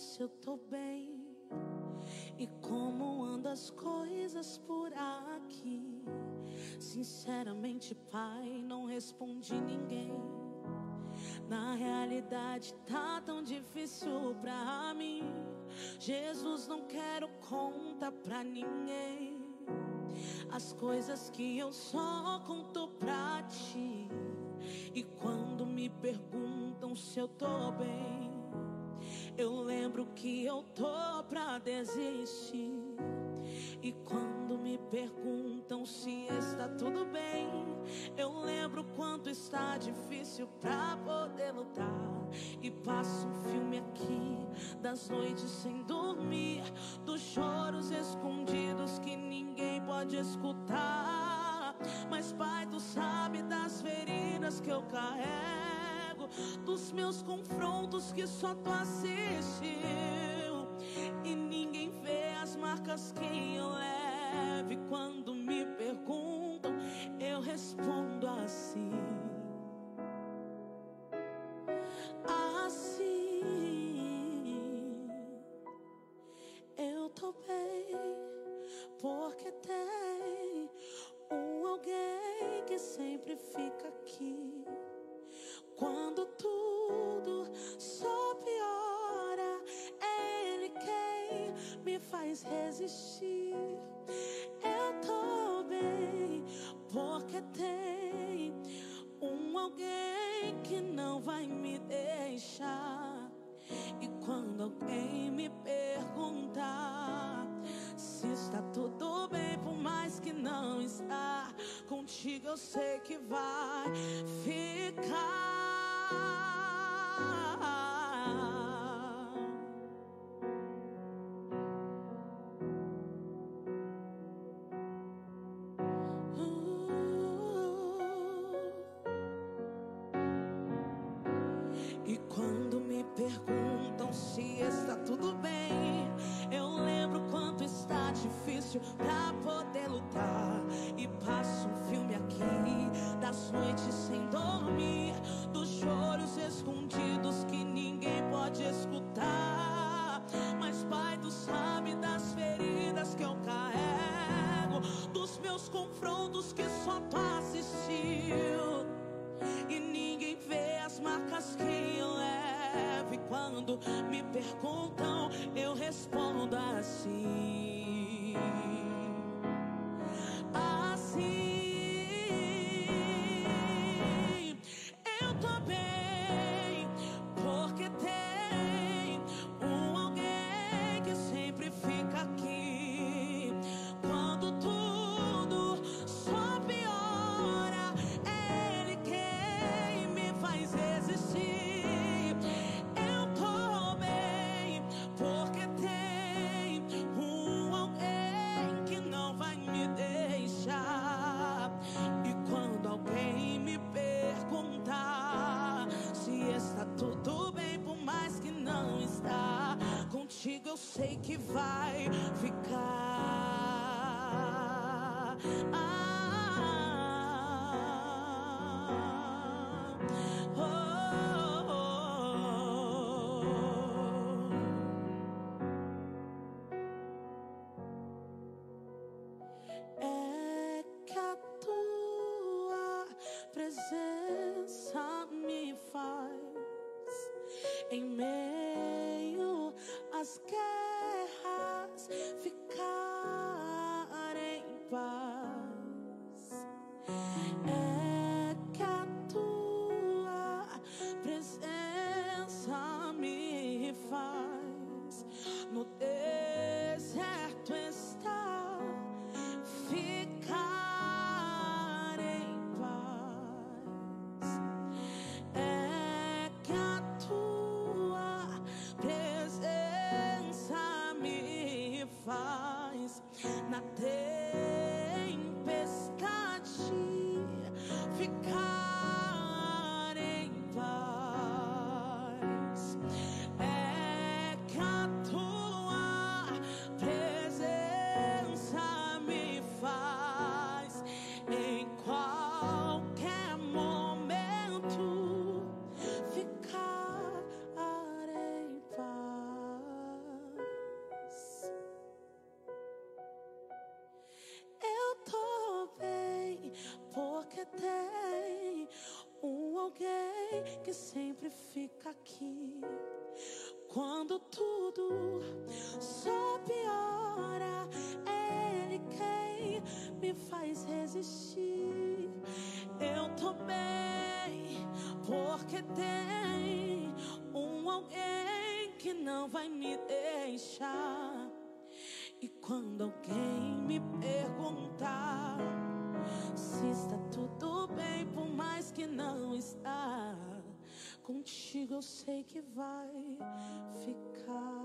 se eu tô bem e como andam as coisas por aqui. Sinceramente, pai, não respondi ninguém. Na realidade, tá tão difícil pra mim. Jesus, não quero conta pra ninguém. As coisas que eu só conto pra ti. E quando me perguntam se eu tô bem, eu lembro que eu tô pra desistir. E quando me perguntam se está tudo bem, eu lembro quanto está difícil pra poder lutar. E passo um filme aqui das noites sem dormir, dos choros escondidos que ninguém pode escutar. Mas, Pai, tu sabe das feridas que eu carrego, dos meus confrontos que só tu assistiu. E ninguém vê as marcas que eu levo. E quando me perguntam, que não vai me deixar. E quando alguém me perguntar se está tudo bem, por mais que não está, contigo eu sei que vai ficar. Me contigo eu sei que vai ficar. Ah, oh. É que a tua presença me faz em meio que sempre fica aqui. Quando tudo só piora, é Ele quem me faz resistir. Eu tô bem, porque tem um alguém que não vai me deixar. E quando alguém Contigo eu sei que vai ficar.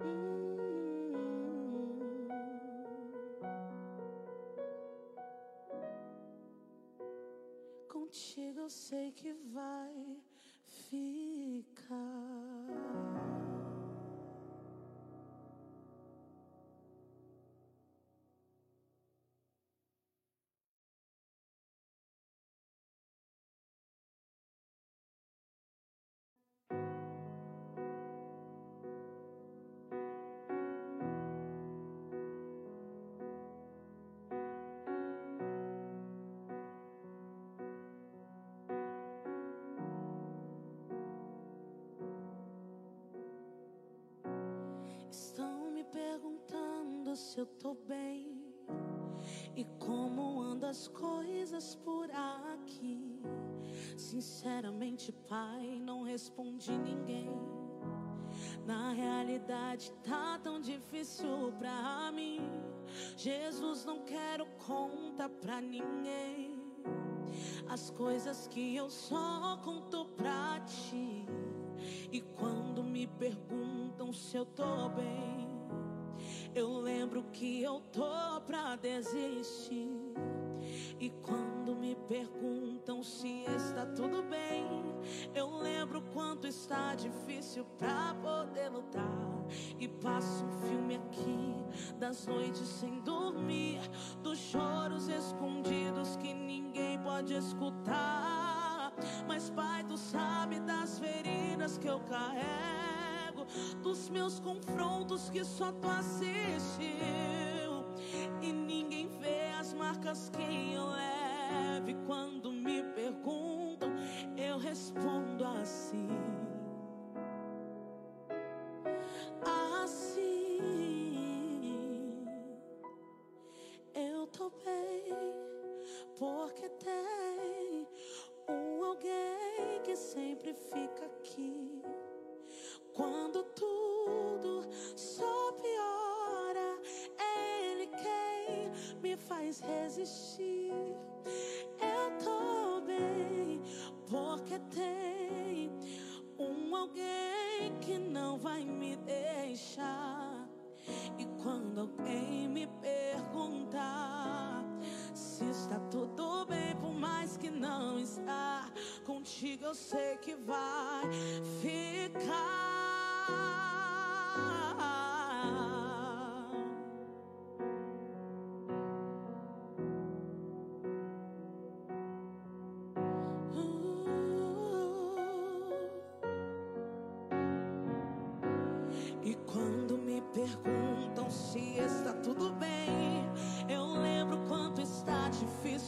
Hum. Contigo eu sei que vai ficar. Se eu tô bem e como andam as coisas por aqui. Sinceramente, Pai, não respondi ninguém. Na realidade, tá tão difícil pra mim. Jesus, não quero conta pra ninguém. As coisas que eu só conto pra ti. E quando me perguntam se eu tô bem. Eu lembro que eu tô pra desistir. E quando me perguntam se está tudo bem, eu lembro quanto está difícil pra poder lutar. E passo um filme aqui das noites sem dormir, dos choros escondidos que ninguém pode escutar. Mas Pai, tu sabe das feridas que eu carrego dos meus confrontos que só tu assistiu. E ninguém vê as marcas que eu leve. Quando me perguntam, eu respondo assim. Assim, eu tô bem, porque tem um alguém que sempre fica aqui me faz resistir. Eu tô bem, porque tem um alguém que não vai me deixar. E quando alguém me perguntar se está tudo bem, por mais que não está, contigo eu sei que vai ficar.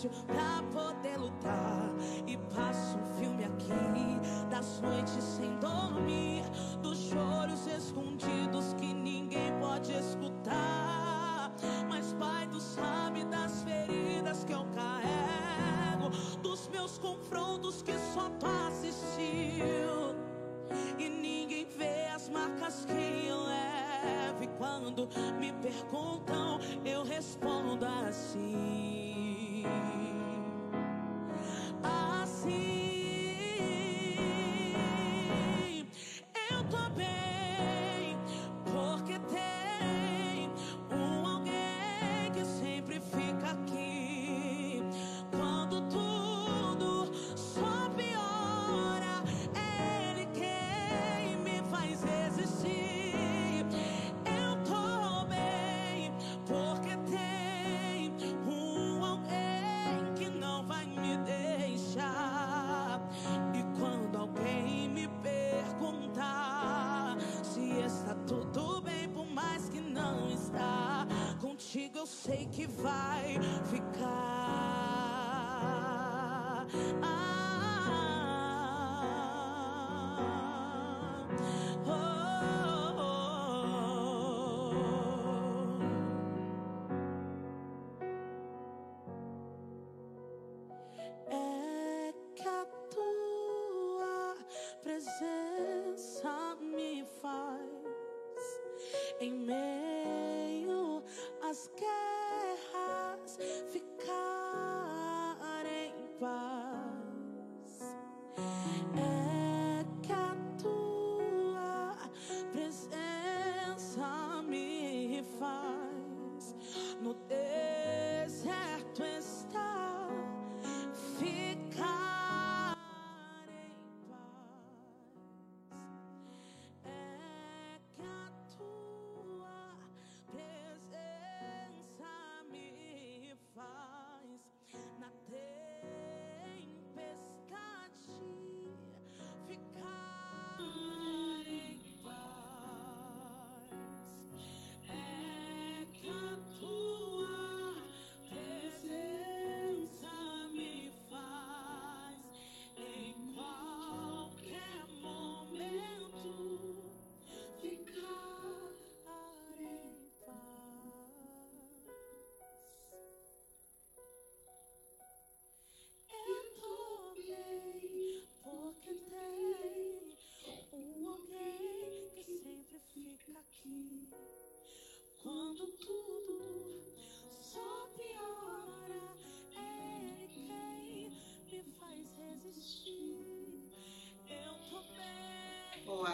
Difícil pra poder lutar. E passo um filme aqui das noites sem dormir, dos choros escondidos que ninguém pode escutar. Mas Pai, tu sabe das feridas que eu carrego, dos meus confrontos que só tu assistiu. E ninguém vê as marcas que eu levo. E quando me perguntam, eu respondo assim. Contigo eu sei que vai ficar.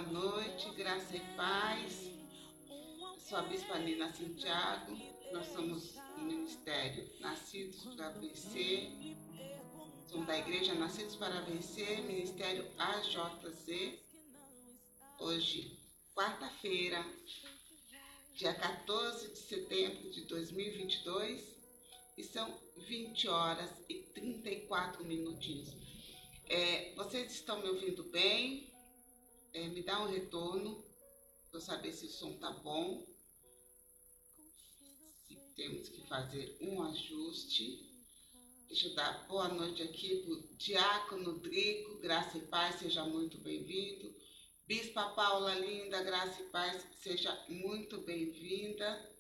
Boa noite, graça e paz. Sou a Bispa Nina Santiago. Nós somos um ministério Nascidos para Vencer. Somos da Igreja Nascidos para Vencer, Ministério AJZ. Hoje, quarta-feira, dia 14 de setembro de 2022, e são 20 horas e 34 minutinhos. É, vocês estão me ouvindo bem? Me dá um retorno para saber se o som tá bom. Se temos que fazer um ajuste. Deixa eu dar boa noite aqui para o Diácono Drico, Graça e Paz, seja muito bem-vindo. Bispa Paula Linda, Graça e Paz, seja muito bem-vinda.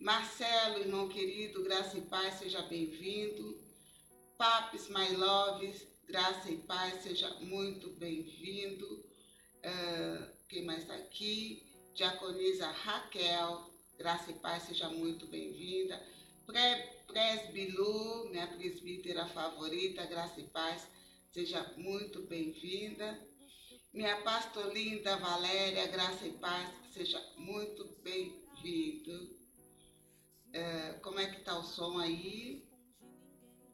Marcelo, irmão querido, Graça e Paz, seja bem-vindo. Papis My Love, Graça e Paz, seja muito bem-vindo. Ah, quem mais está aqui? Diaconisa Raquel, Graça e Paz, seja muito bem-vinda. Presbilu, minha presbítera favorita, Graça e Paz, seja muito bem-vinda. Minha pastor linda Valéria, Graça e Paz, seja muito bem-vindo. É, como é que tá o som aí?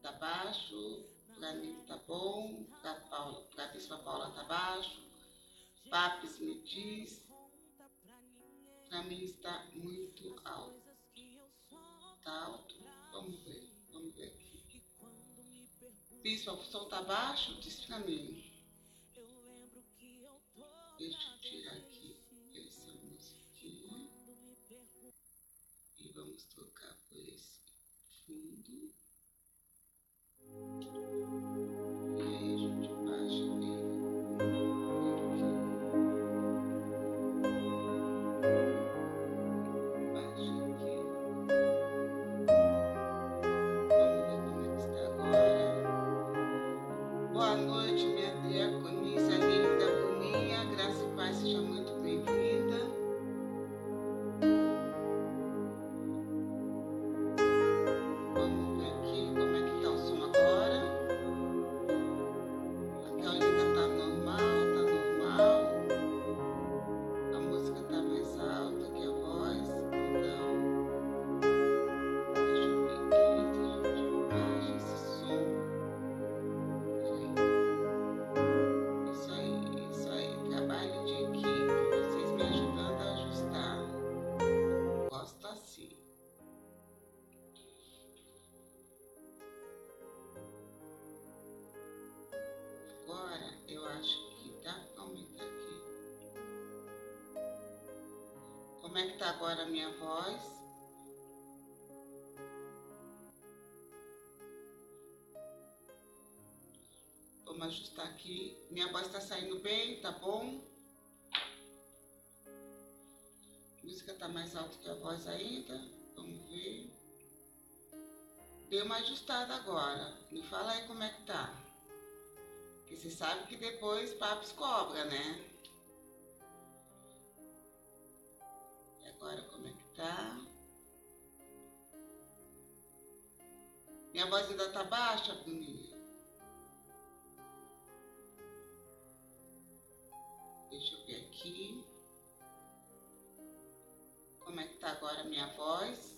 Tá baixo? Pra mim tá bom? Pra, Paula, pra Bispa Paula tá baixo? Papis me diz. Pra mim está muito alto. Tá alto? Vamos ver, vamos ver aqui. Bispa, o som tá baixo? Diz pra mim. Deixa Minha voz está saindo bem, tá bom? A música tá mais alta que a voz ainda. Vamos ver. Dei uma ajustada agora. Me fala aí como é que tá. Porque você sabe que depois papos cobra, né? E agora como é que tá? Minha voz ainda tá baixa, Bruninha? Deixa eu ver aqui. Como é que tá agora a minha voz?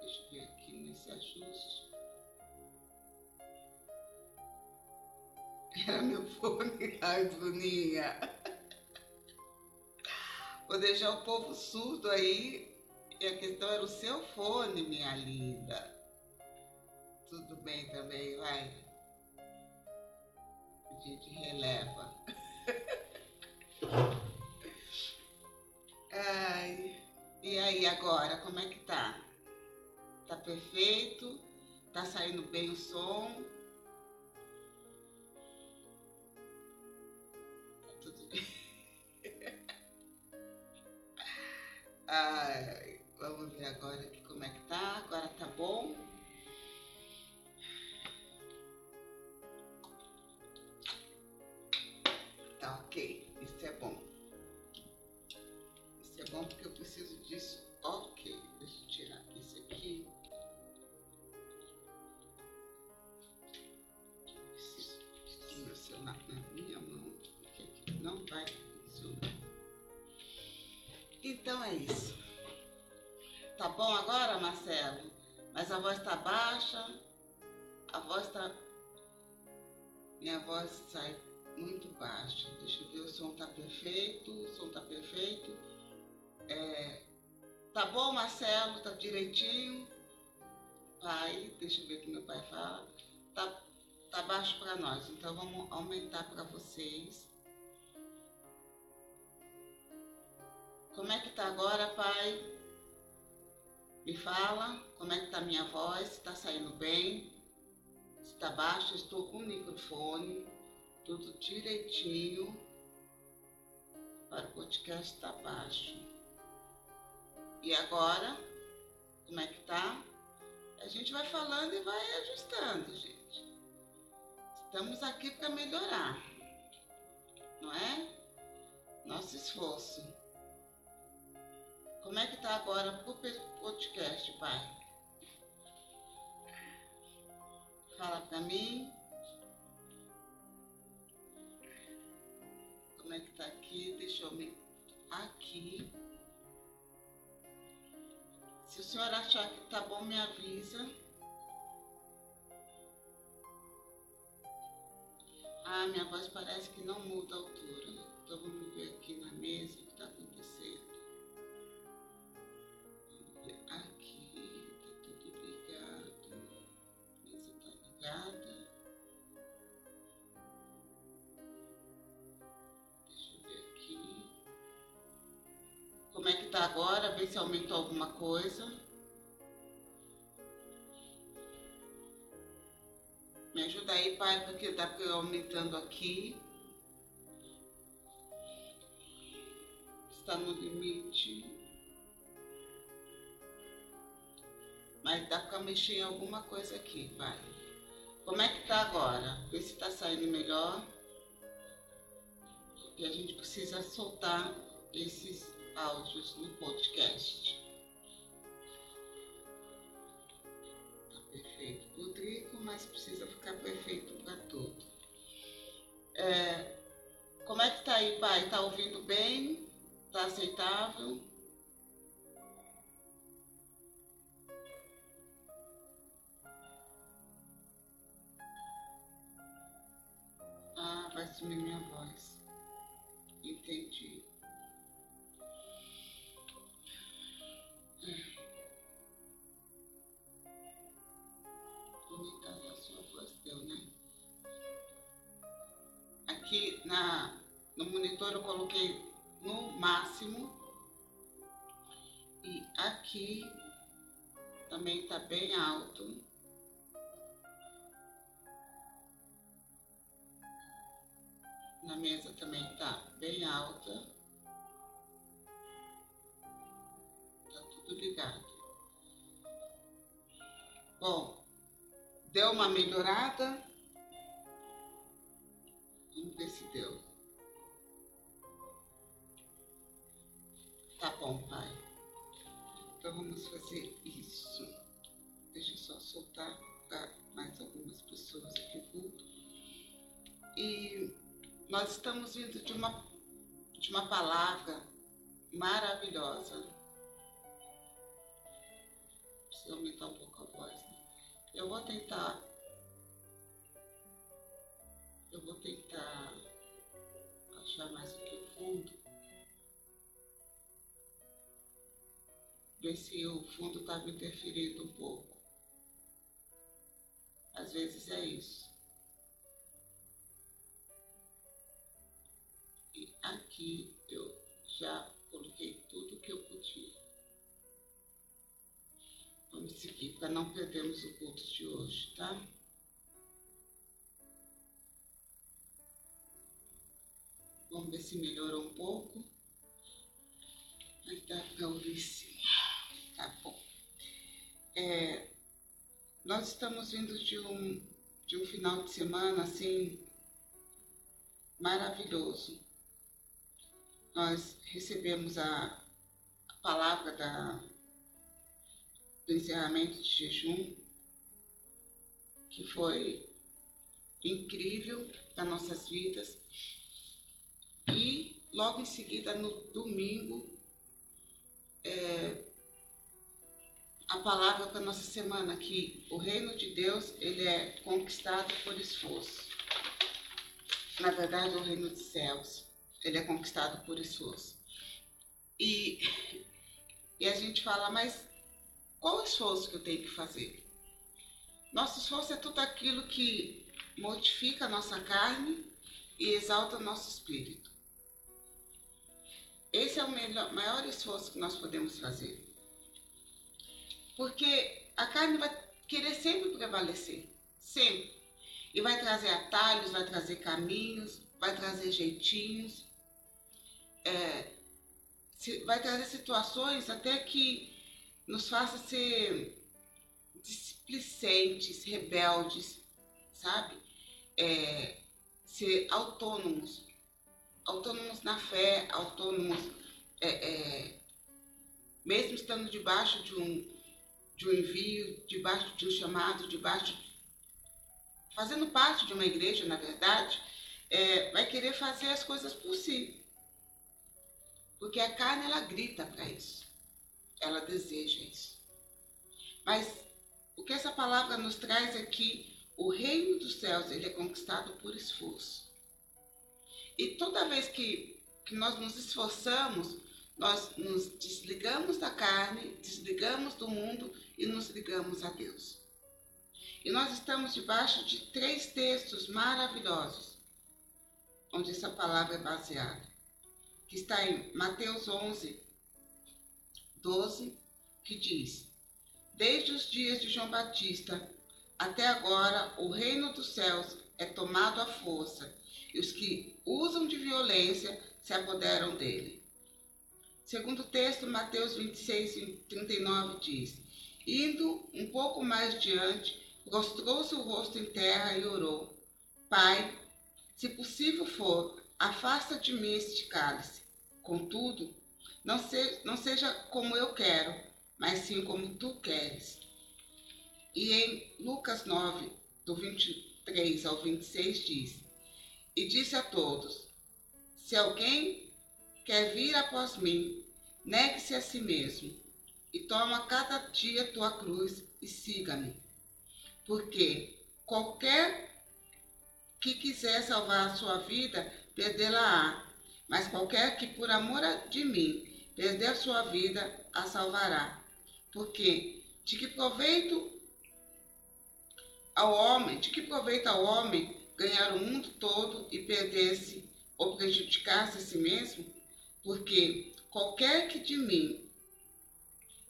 Deixa eu ver aqui nesse ajuste. Era meu fone. Ai, Bruninha. Vou deixar o povo surdo aí. E a questão era o seu fone, minha linda. Tudo bem também, vai. A gente releva. Ai, e aí agora, como é que tá? Tá perfeito? Tá saindo bem o som? Tá tudo bem. Ai, vamos ver agora como é que tá. Agora tá bom? Então é isso. Tá bom agora, Marcelo? Mas a voz tá baixa. A voz tá. Minha voz sai muito baixa. Deixa eu ver, o som tá perfeito. O som tá perfeito. É... Tá bom, Marcelo? Tá direitinho? Pai, deixa eu ver o que meu pai fala. Tá, tá baixo para nós, então vamos aumentar para vocês. Como é que tá agora, pai? Me fala como é que tá minha voz, se tá saindo bem, se tá baixo, estou com o microfone, tudo direitinho. Para o podcast tá baixo. E agora, como é que tá? A gente vai falando e vai ajustando, gente. Estamos aqui para melhorar, não é? Nosso esforço. Como é que tá agora pro podcast, pai? Fala pra mim. Como é que tá aqui? Deixa eu me aqui. Se o senhor achar que tá bom, me avisa. Ah, minha voz parece que não muda a altura. Então vamos ver aqui na mesa Tá agora? Ver se aumentou alguma coisa. Me ajuda aí, pai, porque dá para eu aumentando aqui. Está no limite. Mas dá para mexer em alguma coisa aqui, pai. Como é que tá agora? Vê se tá saindo melhor. E a gente precisa soltar esses áudios no podcast. perfeito para o mas precisa ficar perfeito para tudo. É, como é que tá aí, pai? Tá ouvindo bem? Tá aceitável? Ah, vai sumir minha voz. Entendi. Na, no monitor eu coloquei no máximo e aqui também está bem alto. na mesa também está bem alta. Está tudo ligado. Bom, deu uma melhorada. Vamos ver se deu. Tá bom, pai. Então vamos fazer isso. Deixa eu só soltar para mais algumas pessoas aqui culto. E nós estamos vindo de uma, de uma palavra maravilhosa. Preciso aumentar um pouco a voz. Né? Eu vou tentar. Eu vou tentar achar mais aqui o fundo. ver se o fundo estava interferindo um pouco. Às vezes é isso. E aqui eu já coloquei tudo que eu podia. Vamos seguir para não perdermos o culto de hoje, tá? Vamos ver se melhorou um pouco. Mas tá calvíssimo. Tá bom. É, nós estamos vindo de um, de um final de semana assim maravilhoso. Nós recebemos a, a palavra da, do encerramento de jejum, que foi incrível para nossas vidas. E logo em seguida, no domingo, é, a palavra para nossa semana que o reino de Deus ele é conquistado por esforço. Na verdade, o reino dos céus ele é conquistado por esforço. E, e a gente fala, mas qual o esforço que eu tenho que fazer? Nosso esforço é tudo aquilo que mortifica a nossa carne e exalta o nosso espírito. Esse é o melhor, maior esforço que nós podemos fazer. Porque a carne vai querer sempre prevalecer, sempre. E vai trazer atalhos, vai trazer caminhos, vai trazer jeitinhos, é, vai trazer situações até que nos faça ser displicentes, rebeldes, sabe? É, ser autônomos, autônomos na fé, autônomos, é, é, mesmo estando debaixo de um, de um envio, debaixo de um chamado, debaixo fazendo parte de uma igreja, na verdade, é, vai querer fazer as coisas por si. Porque a carne, ela grita para isso. Ela deseja isso. Mas o que essa palavra nos traz é que o reino dos céus, ele é conquistado por esforço. E toda vez que, que nós nos esforçamos, nós nos desligamos da carne, desligamos do mundo e nos ligamos a Deus. E nós estamos debaixo de três textos maravilhosos, onde essa palavra é baseada, que está em Mateus 11, 12, que diz: Desde os dias de João Batista até agora, o reino dos céus é tomado à força, e os que usam de violência se apoderam dele. Segundo o texto, Mateus 26, 39 diz: Indo um pouco mais diante, prostrou-se o rosto em terra e orou: Pai, se possível for, afasta de mim este cálice. Contudo, não, se, não seja como eu quero, mas sim como tu queres. E em Lucas 9, do 23 ao 26, diz: E disse a todos: Se alguém quer vir após mim, negue-se a si mesmo e toma cada dia tua cruz e siga-me. Porque qualquer que quiser salvar a sua vida, perdê-la-á. Mas qualquer que por amor de mim perder a sua vida, a salvará. Porque de que proveito ao homem, de que proveito ao homem ganhar o mundo todo e perder-se ou prejudicar-se a si mesmo? Porque qualquer que de mim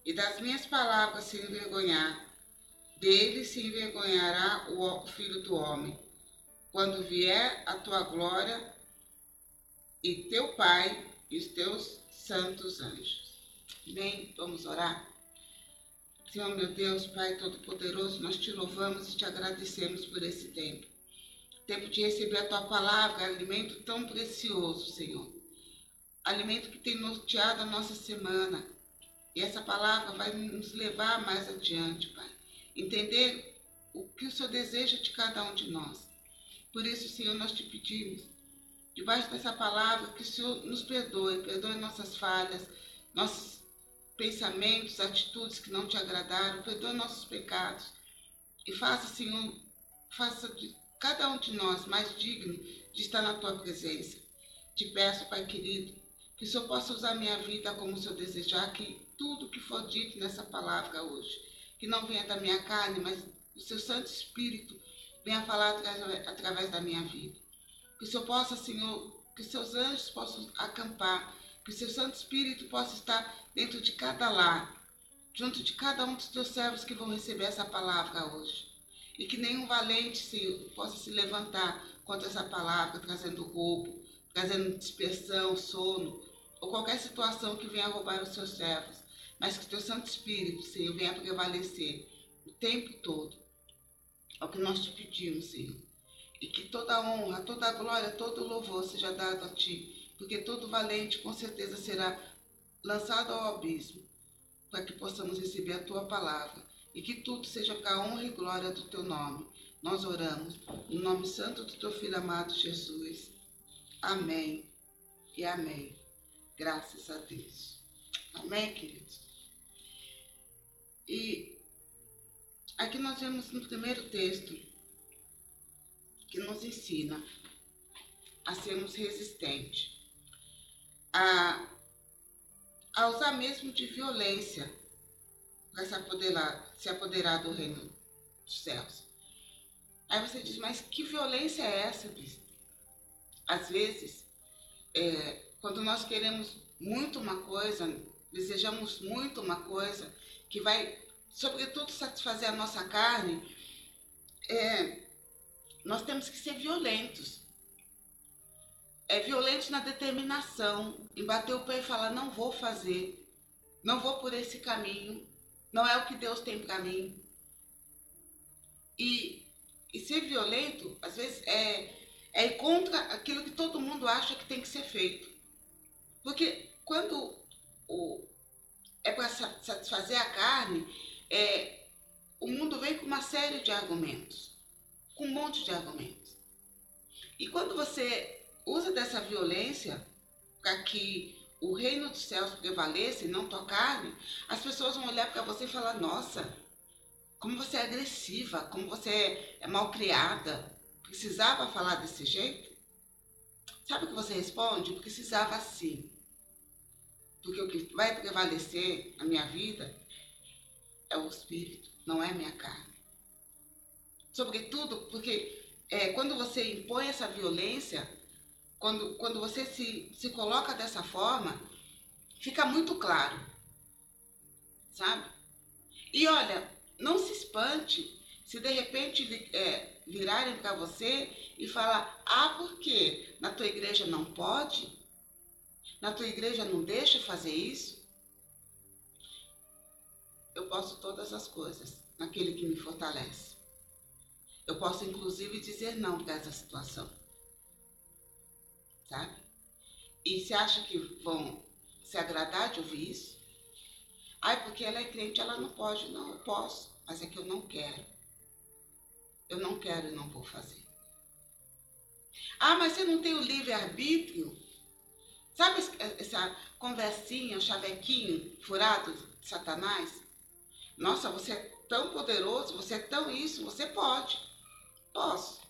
e das minhas palavras se envergonhar, dele se envergonhará o Filho do Homem, quando vier a tua glória e teu Pai e os teus santos anjos. Amém? Vamos orar? Senhor meu Deus, Pai Todo-Poderoso, nós te louvamos e te agradecemos por esse tempo. Tempo de receber a tua palavra, alimento tão precioso, Senhor. Alimento que tem norteado a nossa semana. E essa palavra vai nos levar mais adiante, Pai. Entender o que o Senhor deseja de cada um de nós. Por isso, Senhor, nós te pedimos, debaixo dessa palavra, que o Senhor nos perdoe, perdoe nossas falhas, nossos pensamentos, atitudes que não te agradaram, perdoa nossos pecados e faça, Senhor, faça de cada um de nós mais digno de estar na tua presença. Te peço, Pai querido, que o Senhor possa usar minha vida como o Senhor desejar, que tudo que for dito nessa palavra hoje, que não venha da minha carne, mas o seu Santo Espírito venha falar através da minha vida. Que o Senhor possa, Senhor, que os seus anjos possam acampar que o seu Santo Espírito possa estar dentro de cada lar, junto de cada um dos teus servos que vão receber essa palavra hoje. E que nenhum valente Senhor, possa se levantar contra essa palavra, trazendo roubo, trazendo dispersão, sono, ou qualquer situação que venha roubar os seus servos. Mas que teu Santo Espírito, Senhor, venha prevalecer o tempo todo. É o que nós te pedimos, Senhor. E que toda honra, toda glória, todo louvor seja dado a Ti porque todo valente com certeza será lançado ao abismo, para que possamos receber a tua palavra e que tudo seja para a honra e glória do teu nome. Nós oramos no nome santo do teu filho amado Jesus. Amém e amém. Graças a Deus. Amém, queridos? E aqui nós vemos no primeiro texto que nos ensina a sermos resistentes a, a usar mesmo de violência para se apoderar, se apoderar do reino dos céus. Aí você diz, mas que violência é essa, bispo? Às vezes, é, quando nós queremos muito uma coisa, desejamos muito uma coisa que vai, sobretudo, satisfazer a nossa carne, é, nós temos que ser violentos é violento na determinação, em bater o pé e falar: não vou fazer, não vou por esse caminho, não é o que Deus tem para mim. E, e ser violento, às vezes, é, é contra aquilo que todo mundo acha que tem que ser feito. Porque quando o, é para satisfazer a carne, é, o mundo vem com uma série de argumentos, com um monte de argumentos. E quando você usa dessa violência para que o reino dos céus prevaleça e não tua carne, as pessoas vão olhar para você e falar: Nossa, como você é agressiva, como você é mal criada. Precisava falar desse jeito? Sabe o que você responde? Precisava sim. Porque o que vai prevalecer na minha vida é o espírito, não é a minha carne. Sobretudo porque é, quando você impõe essa violência, quando, quando você se, se coloca dessa forma, fica muito claro. Sabe? E olha, não se espante se de repente é, virarem para você e falar: ah, por quê? Na tua igreja não pode? Na tua igreja não deixa fazer isso? Eu posso todas as coisas naquele que me fortalece. Eu posso inclusive dizer não para essa situação sabe? E você acha que vão se agradar de ouvir isso? Ai, porque ela é crente, ela não pode. Não, eu posso, mas é que eu não quero. Eu não quero e não vou fazer. Ah, mas você não tem o livre-arbítrio? Sabe essa conversinha, o chavequinho furado de Satanás? Nossa, você é tão poderoso, você é tão isso, você pode. Posso.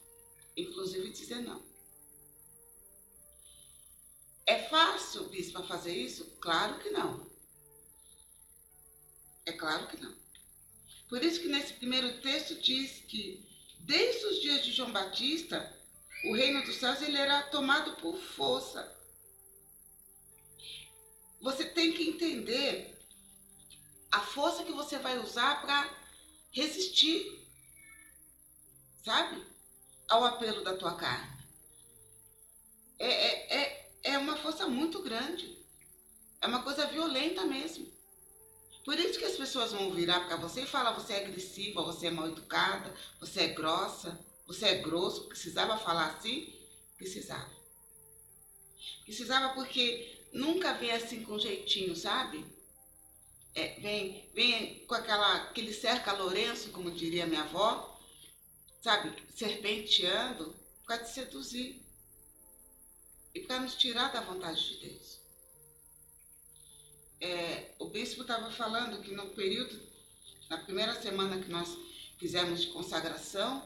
Inclusive dizer não. É fácil, bispo, fazer isso? Claro que não. É claro que não. Por isso que nesse primeiro texto diz que desde os dias de João Batista, o reino dos céus ele era tomado por força. Você tem que entender a força que você vai usar para resistir, sabe? Ao apelo da tua carne. É, é, é, é muito grande. É uma coisa violenta mesmo. Por isso que as pessoas vão virar para você e falar: você é agressiva, você é mal educada, você é grossa, você é grosso. Precisava falar assim? Precisava. Precisava porque nunca vem assim com jeitinho, sabe? É, vem, vem com aquela, aquele cerca Lourenço, como diria minha avó, sabe? Serpenteando para te seduzir e para nos tirar da vontade de Deus. É, o bispo estava falando que no período, na primeira semana que nós fizemos de consagração,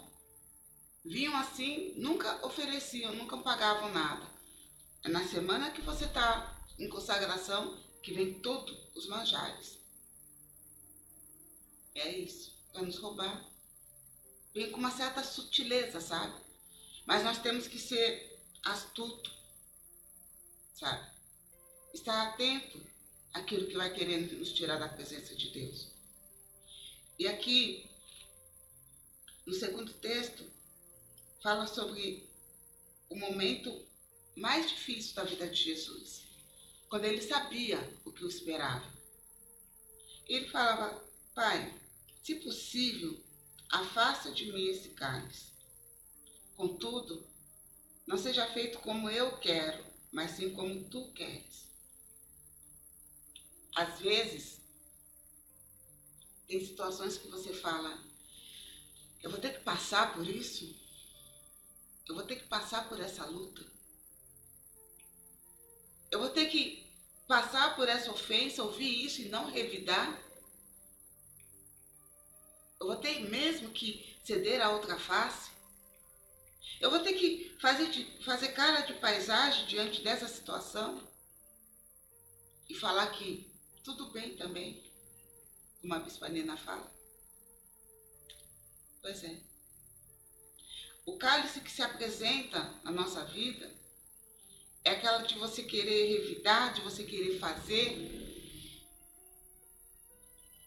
vinham assim, nunca ofereciam, nunca pagavam nada. É na semana que você está em consagração que vem todos os manjares. É isso, para nos roubar. Vem com uma certa sutileza, sabe? Mas nós temos que ser astuto, sabe? Estar atento àquilo que vai querendo nos tirar da presença de Deus. E aqui, no segundo texto, fala sobre o momento mais difícil da vida de Jesus, quando ele sabia o que o esperava. Ele falava: Pai, se possível, afasta de mim esse cálice. Contudo, não seja feito como eu quero, mas sim como tu queres. Às vezes, tem situações que você fala: eu vou ter que passar por isso? Eu vou ter que passar por essa luta? Eu vou ter que passar por essa ofensa, ouvir isso e não revidar? Eu vou ter mesmo que ceder a outra face? Eu vou ter que fazer, de, fazer cara de paisagem diante dessa situação? E falar que tudo bem também, como a Bispa Nina fala? Pois é. O cálice que se apresenta na nossa vida é aquela de você querer revidar, de você querer fazer.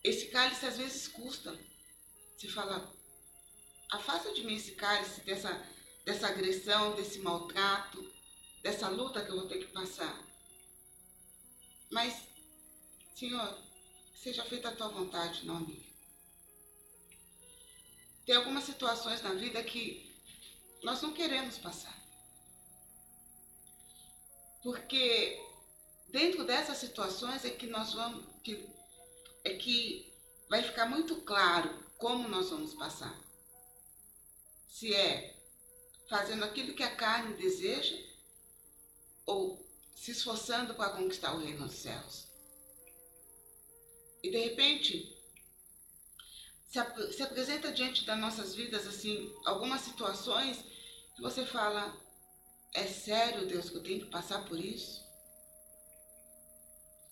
Esse cálice às vezes custa. Você fala, afasta de mim esse cálice dessa, dessa agressão, desse maltrato, dessa luta que eu vou ter que passar. Mas, Senhor, seja feita a tua vontade, não a minha. Tem algumas situações na vida que nós não queremos passar. Porque dentro dessas situações é que nós vamos, que, é que vai ficar muito claro como nós vamos passar. Se é fazendo aquilo que a carne deseja ou se esforçando para conquistar o reino dos céus. E de repente, se, ap se apresenta diante das nossas vidas assim algumas situações que você fala: é sério, Deus, que eu tenho que passar por isso?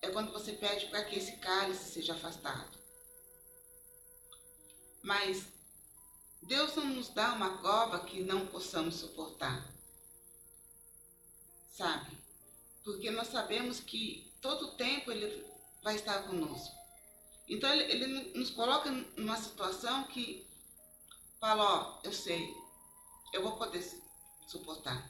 É quando você pede para que esse cálice seja afastado. Mas Deus não nos dá uma cova que não possamos suportar. Sabe? Porque nós sabemos que todo tempo Ele vai estar conosco. Então Ele, ele nos coloca numa situação que fala, ó, eu sei, eu vou poder suportar.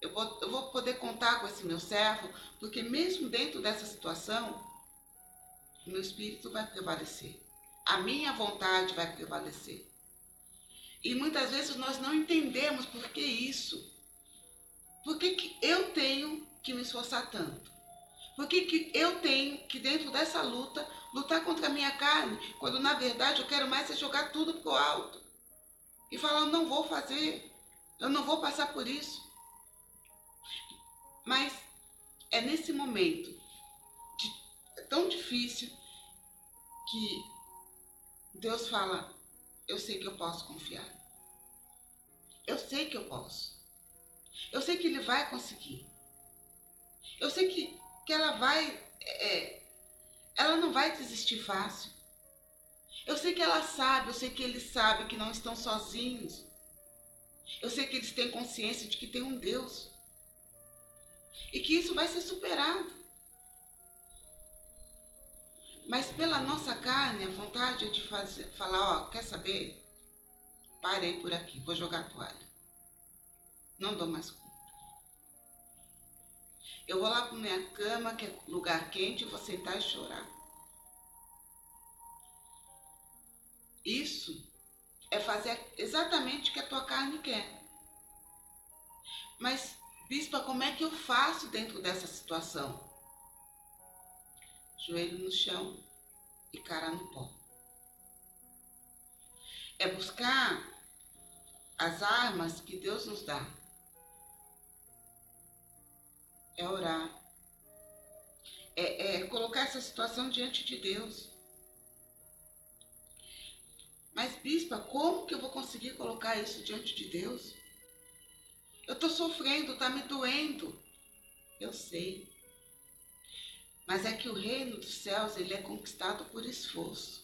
Eu vou, eu vou poder contar com esse meu servo, porque mesmo dentro dessa situação, o meu espírito vai prevalecer a minha vontade vai prevalecer. E muitas vezes nós não entendemos por que isso. Por que, que eu tenho que me esforçar tanto? Por que, que eu tenho que, dentro dessa luta, lutar contra a minha carne, quando na verdade eu quero mais é jogar tudo pro alto? E falar, eu não vou fazer, eu não vou passar por isso. Mas é nesse momento de, é tão difícil que Deus fala: Eu sei que eu posso confiar. Eu sei que eu posso. Eu sei que Ele vai conseguir. Eu sei que, que ela vai. É, ela não vai desistir fácil. Eu sei que ela sabe, eu sei que eles sabem que não estão sozinhos. Eu sei que eles têm consciência de que tem um Deus. E que isso vai ser superado. Mas pela nossa carne, a vontade é de fazer, falar, ó, quer saber? Parei por aqui, vou jogar a toalha. Não dou mais conta. Eu vou lá para minha cama, que é lugar quente, vou sentar e chorar. Isso é fazer exatamente o que a tua carne quer. Mas, bispa, como é que eu faço dentro dessa situação? Joelho no chão e cara no pó. É buscar as armas que Deus nos dá. É orar. É, é colocar essa situação diante de Deus. Mas, bispa, como que eu vou conseguir colocar isso diante de Deus? Eu estou sofrendo, está me doendo. Eu sei. Mas é que o reino dos céus, ele é conquistado por esforço.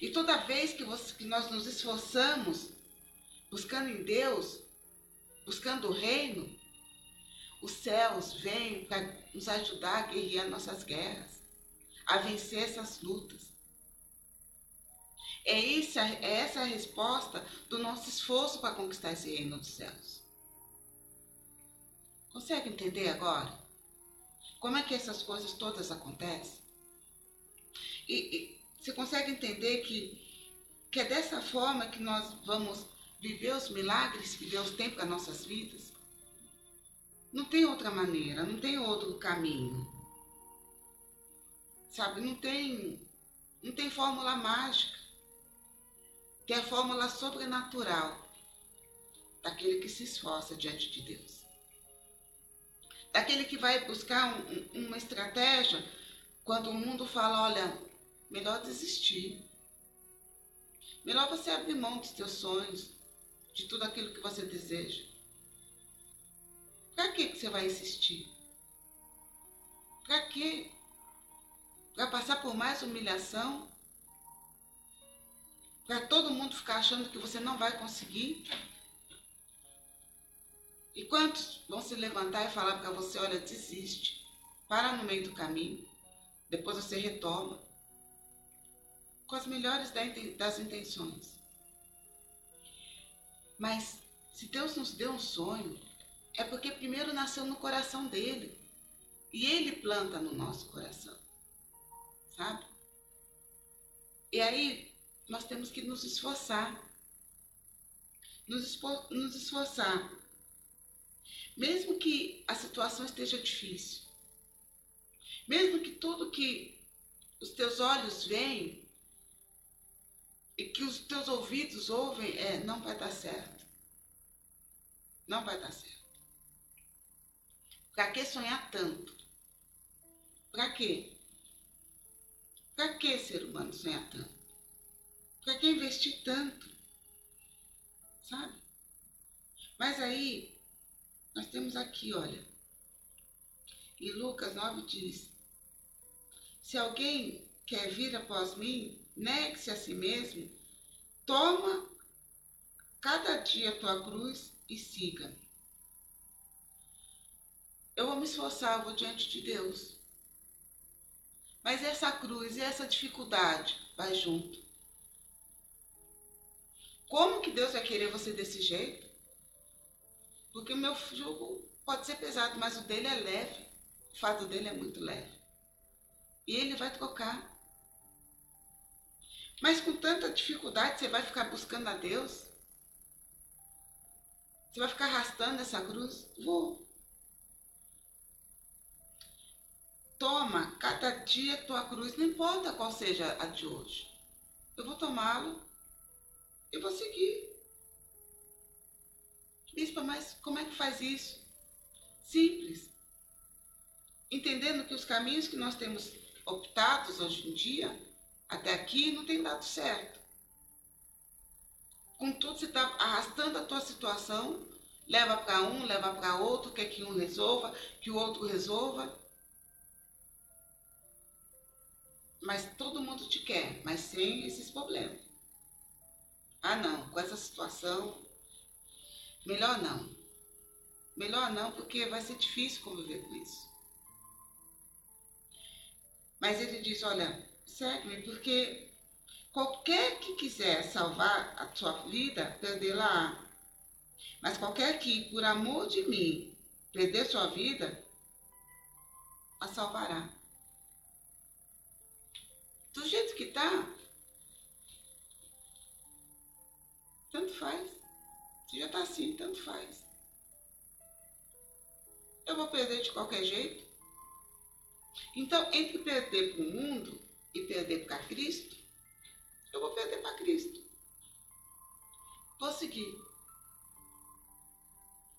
E toda vez que, você, que nós nos esforçamos, buscando em Deus, buscando o reino, os céus vêm para nos ajudar a guerrear nossas guerras, a vencer essas lutas. É, isso, é essa a resposta do nosso esforço para conquistar esse reino dos céus. Consegue entender agora? Como é que essas coisas todas acontecem? E, e você consegue entender que, que é dessa forma que nós vamos viver os milagres que Deus tem para nossas vidas? Não tem outra maneira, não tem outro caminho. Sabe, não tem, não tem fórmula mágica. Tem a fórmula sobrenatural daquele que se esforça diante de Deus. Daquele que vai buscar um, uma estratégia quando o mundo fala, olha, melhor desistir. Melhor você abrir mão dos teus sonhos, de tudo aquilo que você deseja. Para que você vai insistir? Para quê? Para passar por mais humilhação? Para todo mundo ficar achando que você não vai conseguir? E quantos vão se levantar e falar para você, olha, desiste, para no meio do caminho, depois você retoma, com as melhores das intenções. Mas se Deus nos deu um sonho, é porque primeiro nasceu no coração dele. E ele planta no nosso coração. Sabe? E aí nós temos que nos esforçar. Nos, nos esforçar. Mesmo que a situação esteja difícil. Mesmo que tudo que os teus olhos veem e que os teus ouvidos ouvem, é, não vai dar certo. Não vai dar certo. Para que sonhar tanto? Para quê? Para que ser humano sonhar tanto? Para que investir tanto? Sabe? Mas aí, nós temos aqui, olha. E Lucas 9 diz: Se alguém quer vir após mim, negue-se a si mesmo, toma cada dia a tua cruz e siga. Eu vou me esforçar, eu vou diante de Deus. Mas essa cruz e essa dificuldade vai junto. Como que Deus vai querer você desse jeito? Porque o meu jugo pode ser pesado, mas o dele é leve. O fato dele é muito leve. E ele vai trocar. Mas com tanta dificuldade, você vai ficar buscando a Deus? Você vai ficar arrastando essa cruz? Vou. Toma cada dia tua cruz, não importa qual seja a de hoje. Eu vou tomá-lo e vou seguir. Bispa, mas como é que faz isso? Simples. Entendendo que os caminhos que nós temos optados hoje em dia até aqui não tem dado certo. Contudo, você está arrastando a tua situação, leva para um, leva para outro, quer que um resolva, que o outro resolva. Mas todo mundo te quer, mas sem esses problemas. Ah, não, com essa situação, melhor não. Melhor não, porque vai ser difícil conviver com isso. Mas ele diz: olha, segue-me, porque qualquer que quiser salvar a sua vida, perdê-la. Mas qualquer que, por amor de mim, perder sua vida, a salvará. Do jeito que está, tanto faz. Se já está assim, tanto faz. Eu vou perder de qualquer jeito. Então, entre perder para o mundo e perder para Cristo, eu vou perder para Cristo. Vou seguir.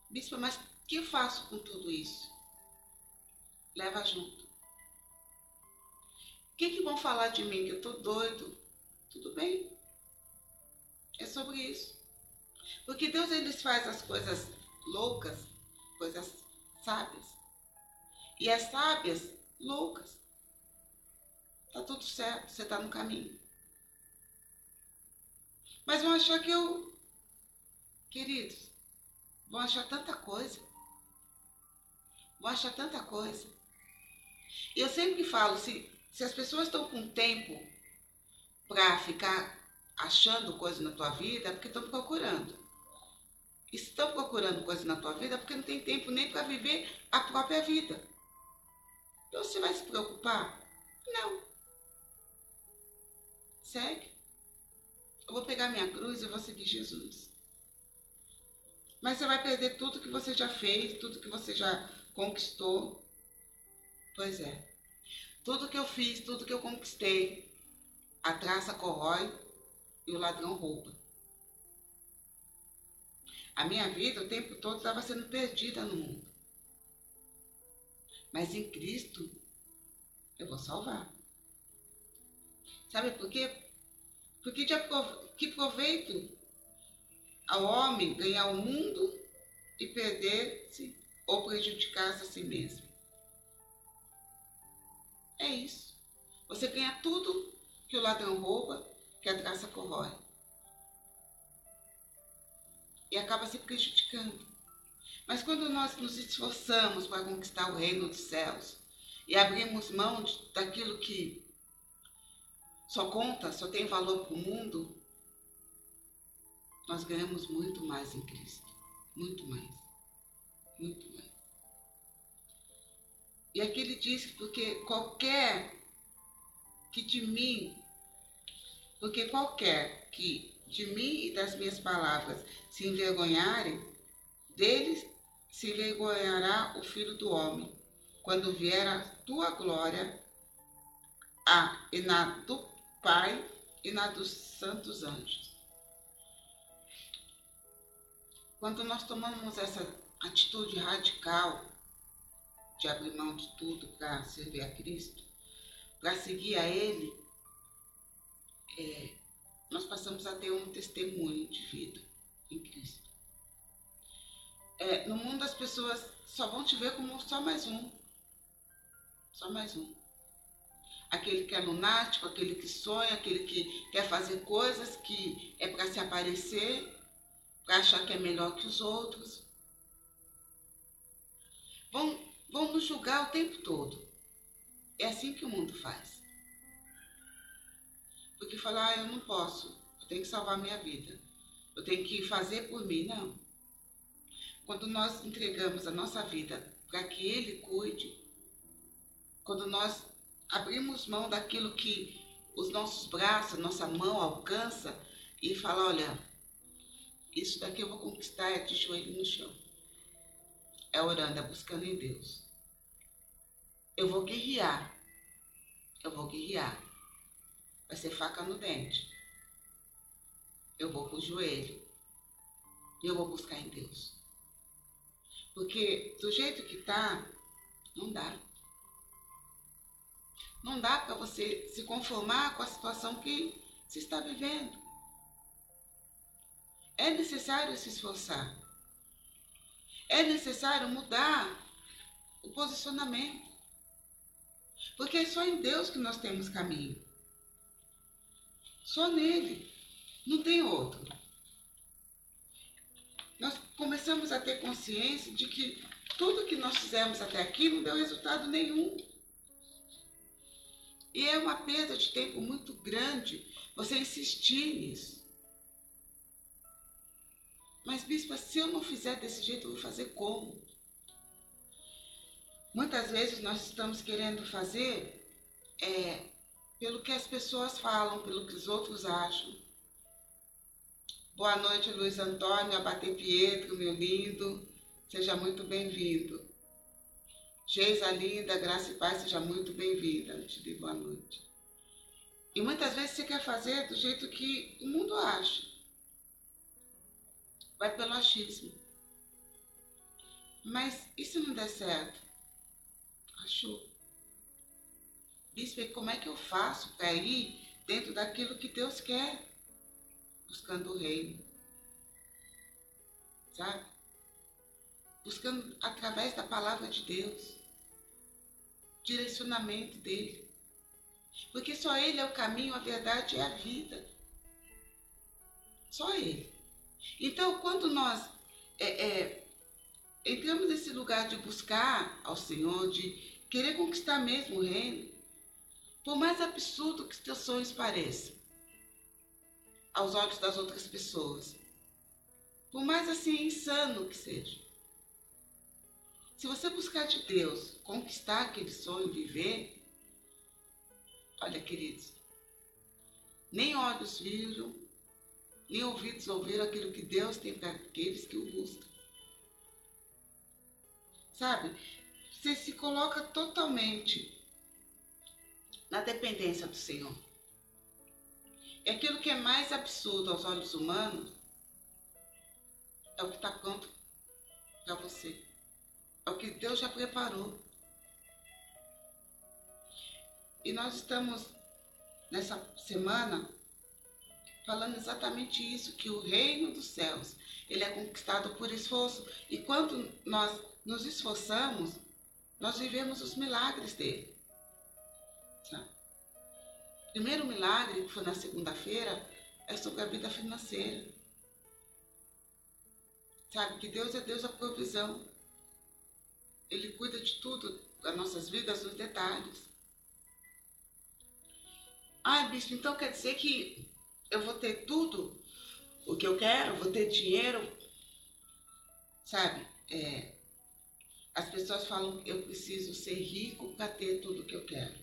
Bispo, mas o que eu faço com tudo isso? Leva junto. O que, que vão falar de mim? Que eu estou doido? Tudo bem. É sobre isso. Porque Deus ele faz as coisas loucas, coisas sábias. E as sábias, loucas. Tá tudo certo, você está no caminho. Mas vão achar que eu, queridos, vão achar tanta coisa. Vão achar tanta coisa. E eu sempre falo, se, se as pessoas estão com tempo para ficar achando coisa na tua vida, é porque estão procurando. Estão procurando coisa na tua vida, porque não tem tempo nem para viver a própria vida. Então você vai se preocupar? Não. Segue. Eu vou pegar minha cruz e vou seguir Jesus. Mas você vai perder tudo que você já fez, tudo que você já conquistou. Pois é. Tudo que eu fiz, tudo que eu conquistei, a traça corrói e o ladrão rouba. A minha vida o tempo todo estava sendo perdida no mundo. Mas em Cristo eu vou salvar. Sabe por quê? Porque de que proveito ao homem ganhar o mundo e perder-se ou prejudicar-se a si mesmo. É isso. Você ganha tudo que o ladrão rouba, que a traça corrói. E acaba se prejudicando. Mas quando nós nos esforçamos para conquistar o reino dos céus e abrimos mão daquilo que só conta, só tem valor para o mundo, nós ganhamos muito mais em Cristo. Muito mais. Muito mais. E aqui ele diz que porque qualquer que de mim, porque qualquer que de mim e das minhas palavras se envergonharem, deles se envergonhará o Filho do Homem, quando vier a tua glória, a, e na do Pai e na dos santos anjos. Quando nós tomamos essa atitude radical de abrir mão de tudo para servir a Cristo, para seguir a Ele, é, nós passamos a ter um testemunho de vida em Cristo. É, no mundo as pessoas só vão te ver como só mais um. Só mais um. Aquele que é lunático, aquele que sonha, aquele que quer fazer coisas que é para se aparecer, para achar que é melhor que os outros. Vão, vão nos julgar o tempo todo. É assim que o mundo faz. Porque falar, ah, eu não posso, eu tenho que salvar minha vida, eu tenho que fazer por mim. Não. Quando nós entregamos a nossa vida para que Ele cuide, quando nós abrimos mão daquilo que os nossos braços, nossa mão alcança e fala, olha, isso daqui eu vou conquistar é de joelho no chão. É orando, é buscando em Deus. Eu vou guerrear. Eu vou guerrear. Vai ser faca no dente. Eu vou pro joelho. E eu vou buscar em Deus. Porque do jeito que tá, não dá. Não dá para você se conformar com a situação que se está vivendo. É necessário se esforçar. É necessário mudar o posicionamento. Porque é só em Deus que nós temos caminho. Só nele. Não tem outro nós começamos a ter consciência de que tudo que nós fizemos até aqui não deu resultado nenhum. E é uma perda de tempo muito grande você insistir nisso. Mas, bispo, se eu não fizer desse jeito, eu vou fazer como? muitas vezes nós estamos querendo fazer é, pelo que as pessoas falam, pelo que os outros acham. Boa noite, Luiz Antônio, Abate Pietro, meu lindo. Seja muito bem-vindo. Geisa linda, graça e paz, seja muito bem-vinda. Te dei boa noite. E muitas vezes você quer fazer do jeito que o mundo acha. Vai pelo achismo. Mas e se não der certo? Achou. Bispo, como é que eu faço para ir dentro daquilo que Deus quer? Buscando o reino. Sabe? Buscando através da palavra de Deus. Direcionamento dele. Porque só Ele é o caminho, a verdade e a vida. Só Ele. Então, quando nós é, é, entramos nesse lugar de buscar ao Senhor, de querer conquistar mesmo o reino, por mais absurdo que teus sonhos pareçam, aos olhos das outras pessoas, por mais assim insano que seja, se você buscar de Deus conquistar aquele sonho, viver, olha, queridos, nem olhos viram, nem ouvidos ouviram aquilo que Deus tem para aqueles que o buscam. Sabe? Você se coloca totalmente na dependência do Senhor. E aquilo que é mais absurdo aos olhos humanos é o que está pronto para você. É o que Deus já preparou. E nós estamos nessa semana falando exatamente isso, que o reino dos céus, ele é conquistado por esforço. E quando nós nos esforçamos, nós vivemos os milagres dele. Primeiro milagre, que foi na segunda-feira, é sobre a vida financeira. Sabe que Deus é Deus da provisão. Ele cuida de tudo, das nossas vidas, nos detalhes. Ah, bispo, então quer dizer que eu vou ter tudo o que eu quero, vou ter dinheiro. Sabe? É, as pessoas falam eu preciso ser rico para ter tudo o que eu quero.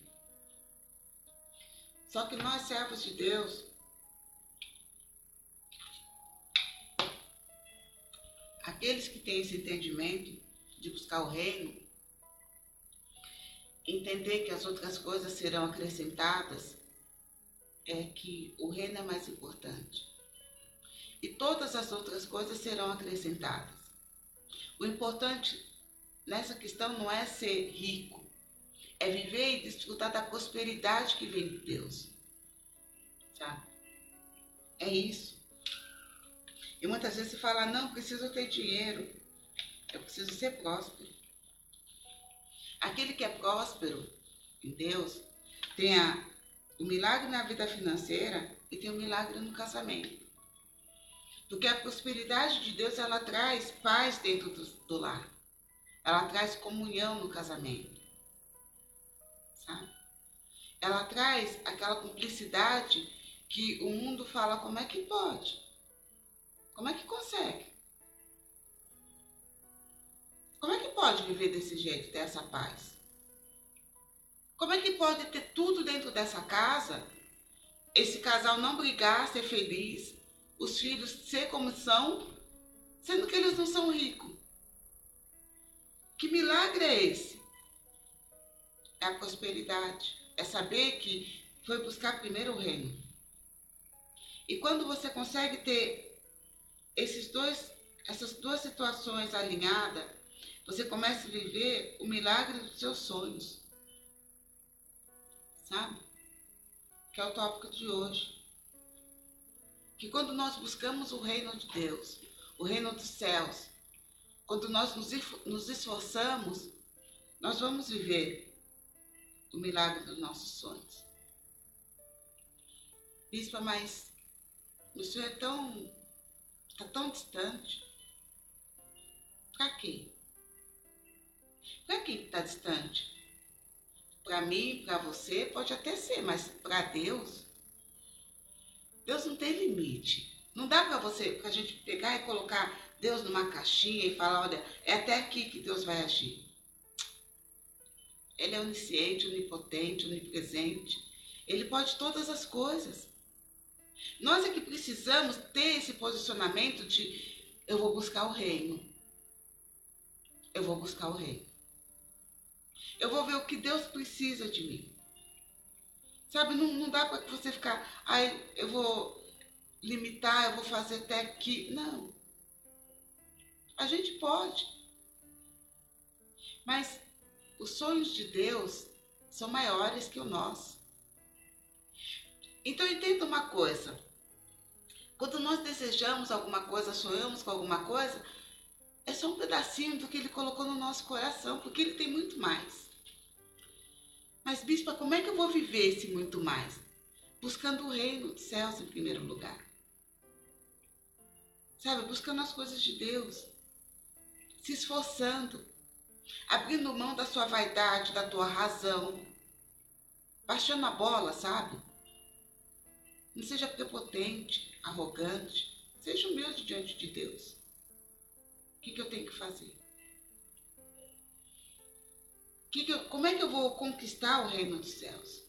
Só que nós, servos de Deus, aqueles que têm esse entendimento de buscar o reino, entender que as outras coisas serão acrescentadas, é que o reino é mais importante. E todas as outras coisas serão acrescentadas. O importante nessa questão não é ser rico, é viver e desfrutar da prosperidade que vem de Deus. Sabe? É isso. E muitas vezes se fala, não, preciso ter dinheiro, eu preciso ser próspero. Aquele que é próspero em Deus tem o milagre na vida financeira e tem o milagre no casamento. Porque a prosperidade de Deus, ela traz paz dentro do, do lar. Ela traz comunhão no casamento. Sabe? Ela traz aquela cumplicidade que o mundo fala como é que pode? Como é que consegue? Como é que pode viver desse jeito, ter essa paz? Como é que pode ter tudo dentro dessa casa? Esse casal não brigar, ser feliz, os filhos ser como são, sendo que eles não são ricos. Que milagre é esse? É a prosperidade. É saber que foi buscar primeiro o reino. E quando você consegue ter esses dois, essas duas situações alinhadas, você começa a viver o milagre dos seus sonhos sabe? Que é o tópico de hoje. Que quando nós buscamos o reino de Deus, o reino dos céus, quando nós nos esforçamos, nós vamos viver o milagre dos nossos sonhos. Bispa, mas o Senhor é tão, está tão distante. Para quê? Para quem está distante? Para mim, para você, pode até ser, mas para Deus, Deus não tem limite. Não dá para você, para a gente pegar e colocar Deus numa caixinha e falar, olha, é até aqui que Deus vai agir. Ele é onisciente, onipotente, onipresente. Ele pode todas as coisas. Nós é que precisamos ter esse posicionamento de eu vou buscar o reino. Eu vou buscar o reino. Eu vou ver o que Deus precisa de mim. Sabe, não, não dá para você ficar, ai, eu vou limitar, eu vou fazer até aqui. Não. A gente pode. Mas os sonhos de Deus são maiores que o nosso. Então entenda uma coisa. Quando nós desejamos alguma coisa, sonhamos com alguma coisa, é só um pedacinho do que ele colocou no nosso coração, porque ele tem muito mais. Mas, bispa, como é que eu vou viver esse muito mais? Buscando o reino dos céus em primeiro lugar. Sabe, buscando as coisas de Deus. Se esforçando. Abrindo mão da sua vaidade, da tua razão. Baixando a bola, sabe? Não seja prepotente, arrogante. Seja humilde diante de Deus. O que, que eu tenho que fazer? Que que eu, como é que eu vou conquistar o reino dos céus?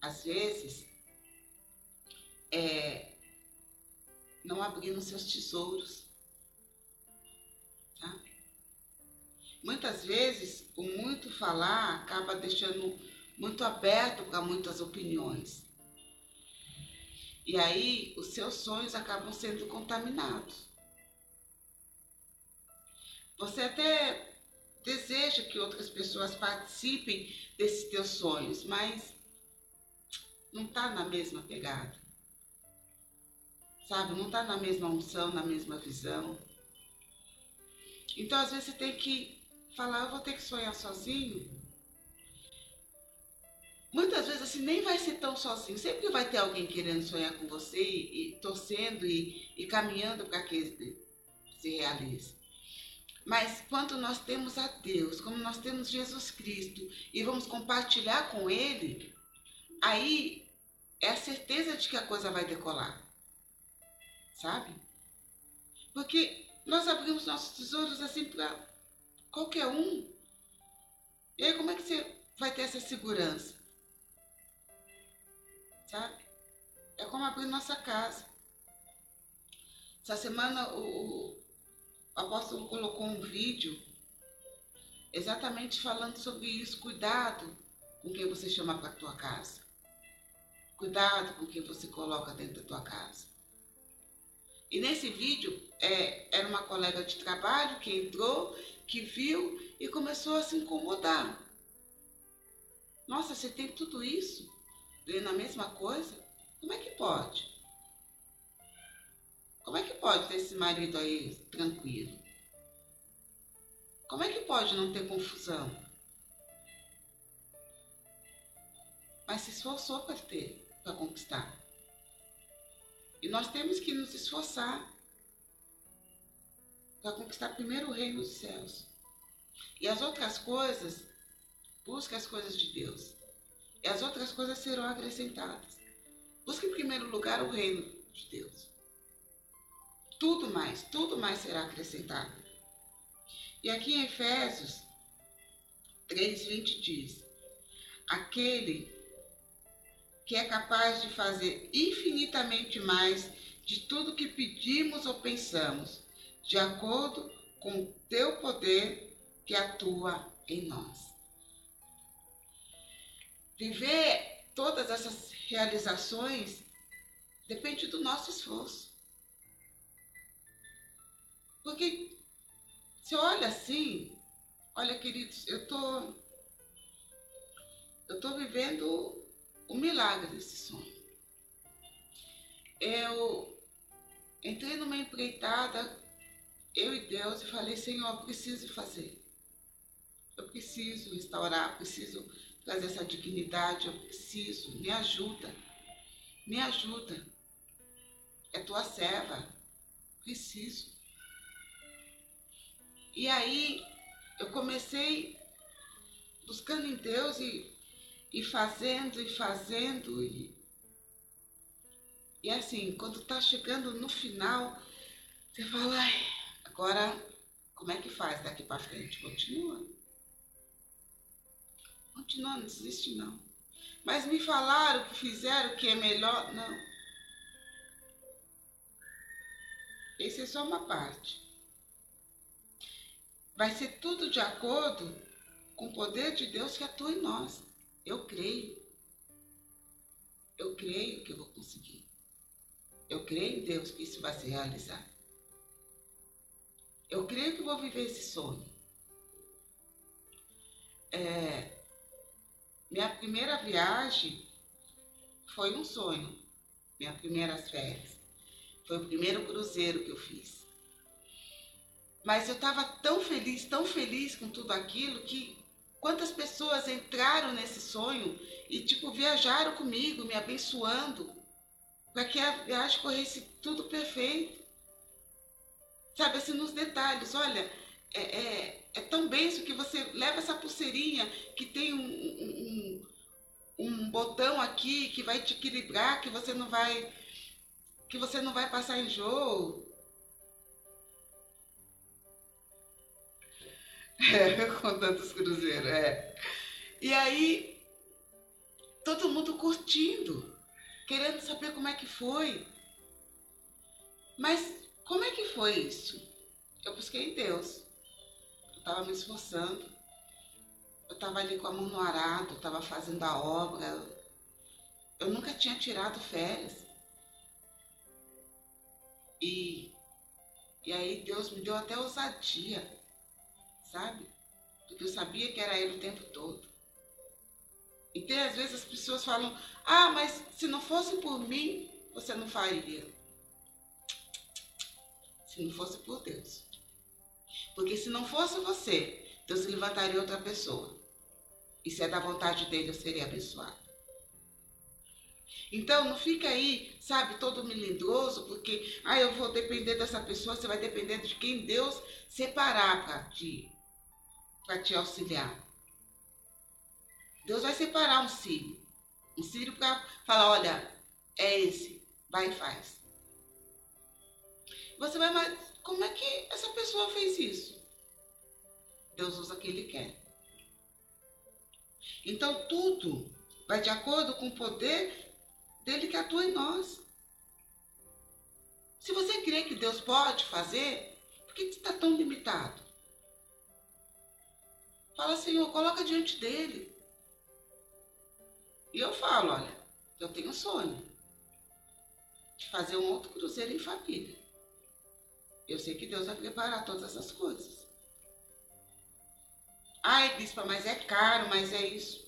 Às vezes, é não abrindo seus tesouros. Muitas vezes, o muito falar acaba deixando muito aberto para muitas opiniões. E aí, os seus sonhos acabam sendo contaminados. Você até deseja que outras pessoas participem desses teus sonhos, mas não está na mesma pegada. Sabe? Não está na mesma unção, na mesma visão. Então, às vezes, você tem que falar, eu vou ter que sonhar sozinho. Muitas vezes, assim, nem vai ser tão sozinho. Sempre vai ter alguém querendo sonhar com você e, e torcendo e, e caminhando para que se realize. Mas quando nós temos a Deus, como nós temos Jesus Cristo e vamos compartilhar com Ele, aí é a certeza de que a coisa vai decolar. Sabe? Porque nós abrimos nossos tesouros assim para qualquer um. E aí como é que você vai ter essa segurança? Sabe? É como abrir nossa casa. Essa semana o, o apóstolo colocou um vídeo exatamente falando sobre isso. Cuidado com quem você chama para a tua casa. Cuidado com quem você coloca dentro da tua casa. E nesse vídeo é, era uma colega de trabalho que entrou, que viu e começou a se incomodar. Nossa, você tem tudo isso? Vendo a mesma coisa? Como é que pode? Como é que pode ter esse marido aí tranquilo? Como é que pode não ter confusão? Mas se esforçou para ter, para conquistar. E nós temos que nos esforçar para conquistar primeiro o reino dos céus. E as outras coisas, busque as coisas de Deus. E as outras coisas serão acrescentadas. Busque em primeiro lugar o reino de Deus tudo mais, tudo mais será acrescentado. E aqui em Efésios 3:20 diz: Aquele que é capaz de fazer infinitamente mais de tudo que pedimos ou pensamos, de acordo com o teu poder que atua em nós. Viver todas essas realizações depende do nosso esforço. Porque se olha assim, olha queridos, eu tô eu tô vivendo o milagre desse sonho. Eu entrei numa empreitada, eu e Deus, e falei, Senhor, eu preciso fazer. Eu preciso restaurar, preciso trazer essa dignidade, eu preciso, me ajuda. Me ajuda. É tua serva. Preciso. E aí eu comecei buscando em Deus e, e fazendo e fazendo. E, e assim, quando tá chegando no final, você fala, ai, agora como é que faz daqui para frente? Continua. Continua, não desiste não. Mas me falaram que fizeram que é melhor. Não. Esse é só uma parte. Vai ser tudo de acordo com o poder de Deus que atua em nós. Eu creio. Eu creio que eu vou conseguir. Eu creio em Deus que isso vai se realizar. Eu creio que vou viver esse sonho. É, minha primeira viagem foi um sonho. Minhas primeiras férias. Foi o primeiro cruzeiro que eu fiz. Mas eu estava tão feliz, tão feliz com tudo aquilo que quantas pessoas entraram nesse sonho e tipo viajaram comigo, me abençoando, para que a viagem corresse tudo perfeito. Sabe assim nos detalhes, olha, é, é, é tão benção que você leva essa pulseirinha que tem um, um, um, botão aqui que vai te equilibrar, que você não vai que você não vai passar enjoo. É, com tantos cruzeiros, é. E aí, todo mundo curtindo, querendo saber como é que foi. Mas como é que foi isso? Eu busquei Deus. Eu estava me esforçando. Eu estava ali com a mão no arado, estava fazendo a obra. Eu nunca tinha tirado férias. E, e aí Deus me deu até ousadia sabe? Porque eu sabia que era ele o tempo todo. E tem às vezes as pessoas falam: Ah, mas se não fosse por mim, você não faria. Se não fosse por Deus. Porque se não fosse você, Deus levantaria outra pessoa. E se é da vontade dele, eu seria abençoado. Então, não fica aí, sabe, todo melindroso, porque, ah, eu vou depender dessa pessoa, você vai depender de quem Deus separar para ti para te auxiliar. Deus vai separar um sírio. Um sírio para falar, olha, é esse, vai e faz. Você vai, mas como é que essa pessoa fez isso? Deus usa quem Ele quer. Então tudo vai de acordo com o poder dele que atua em nós. Se você crê que Deus pode fazer, por que você está tão limitado? Fala, Senhor, coloca diante dele. E eu falo, olha, eu tenho um sonho de fazer um outro cruzeiro em família. Eu sei que Deus vai preparar todas essas coisas. Ai, bispa, mas é caro, mas é isso.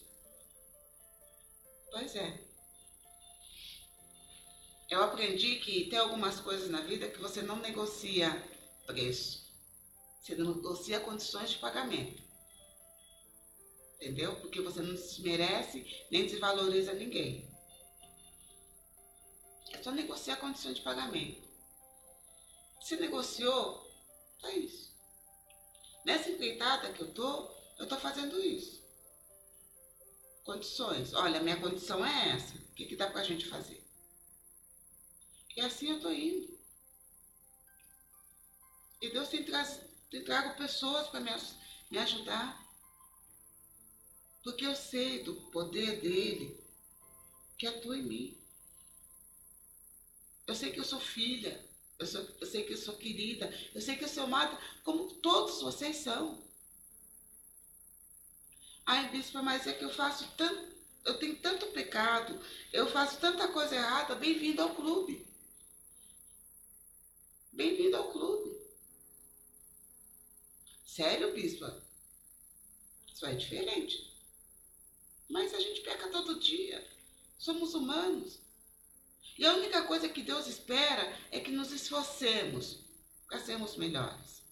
Pois é. Eu aprendi que tem algumas coisas na vida que você não negocia preço. Você não negocia condições de pagamento entendeu? Porque você não desmerece nem desvaloriza ninguém. É só negociar a condição de pagamento. Se negociou, tá isso. Nessa empreitada que eu tô, eu tô fazendo isso. Condições. Olha, minha condição é essa. O que, que dá pra gente fazer? E assim eu tô indo. E Deus tem, tem trago pessoas para me, me ajudar. Porque eu sei do poder dele que atua em mim. Eu sei que eu sou filha. Eu, sou, eu sei que eu sou querida. Eu sei que eu sou amada, como todos vocês são. Ai, bispo, mas é que eu faço tanto. Eu tenho tanto pecado. Eu faço tanta coisa errada. Bem-vindo ao clube. Bem-vindo ao clube. Sério, bispo? Isso é diferente. Mas a gente peca todo dia. Somos humanos. E a única coisa que Deus espera é que nos esforcemos para sermos melhores.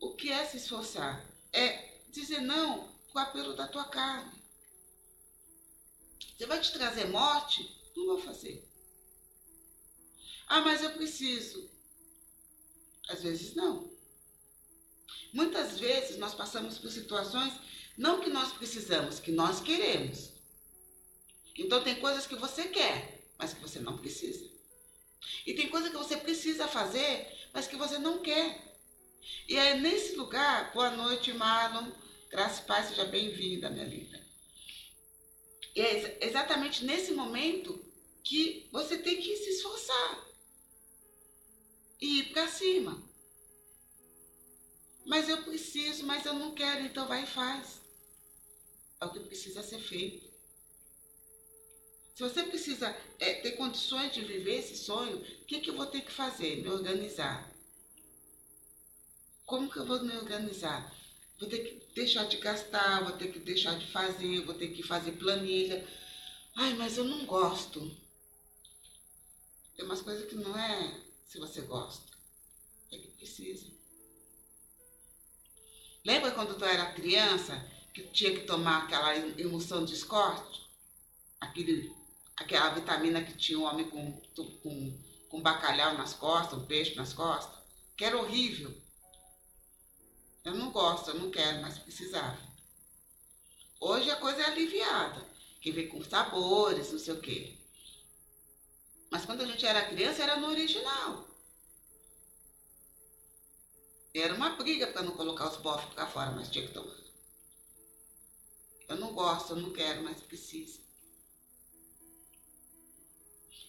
O que é se esforçar? É dizer não com o apelo da tua carne. Você vai te trazer morte? Não vou fazer. Ah, mas eu preciso. Às vezes não. Muitas vezes nós passamos por situações não que nós precisamos, que nós queremos. Então tem coisas que você quer, mas que você não precisa. E tem coisas que você precisa fazer, mas que você não quer. E é nesse lugar, boa noite, Marlon. Graça e paz, seja bem-vinda, minha linda. E é exatamente nesse momento que você tem que se esforçar e ir para cima. Mas eu preciso, mas eu não quero, então vai e faz. É o que precisa ser feito. Se você precisa é, ter condições de viver esse sonho, o que, que eu vou ter que fazer? Me organizar. Como que eu vou me organizar? Vou ter que deixar de gastar, vou ter que deixar de fazer, vou ter que fazer planilha. Ai, mas eu não gosto. Tem umas coisas que não é se você gosta. É que precisa. Lembra quando tu era criança que tinha que tomar aquela emulsão de escorte? Aquele, aquela vitamina que tinha um homem com, com, com bacalhau nas costas, um peixe nas costas? Que era horrível. Eu não gosto, eu não quero, mas precisava. Hoje a coisa é aliviada, que vem com sabores, não sei o quê. Mas quando a gente era criança, era no original. Era uma briga para não colocar os bofs para fora, mas tinha que tomar. Eu não gosto, eu não quero, mas precisa.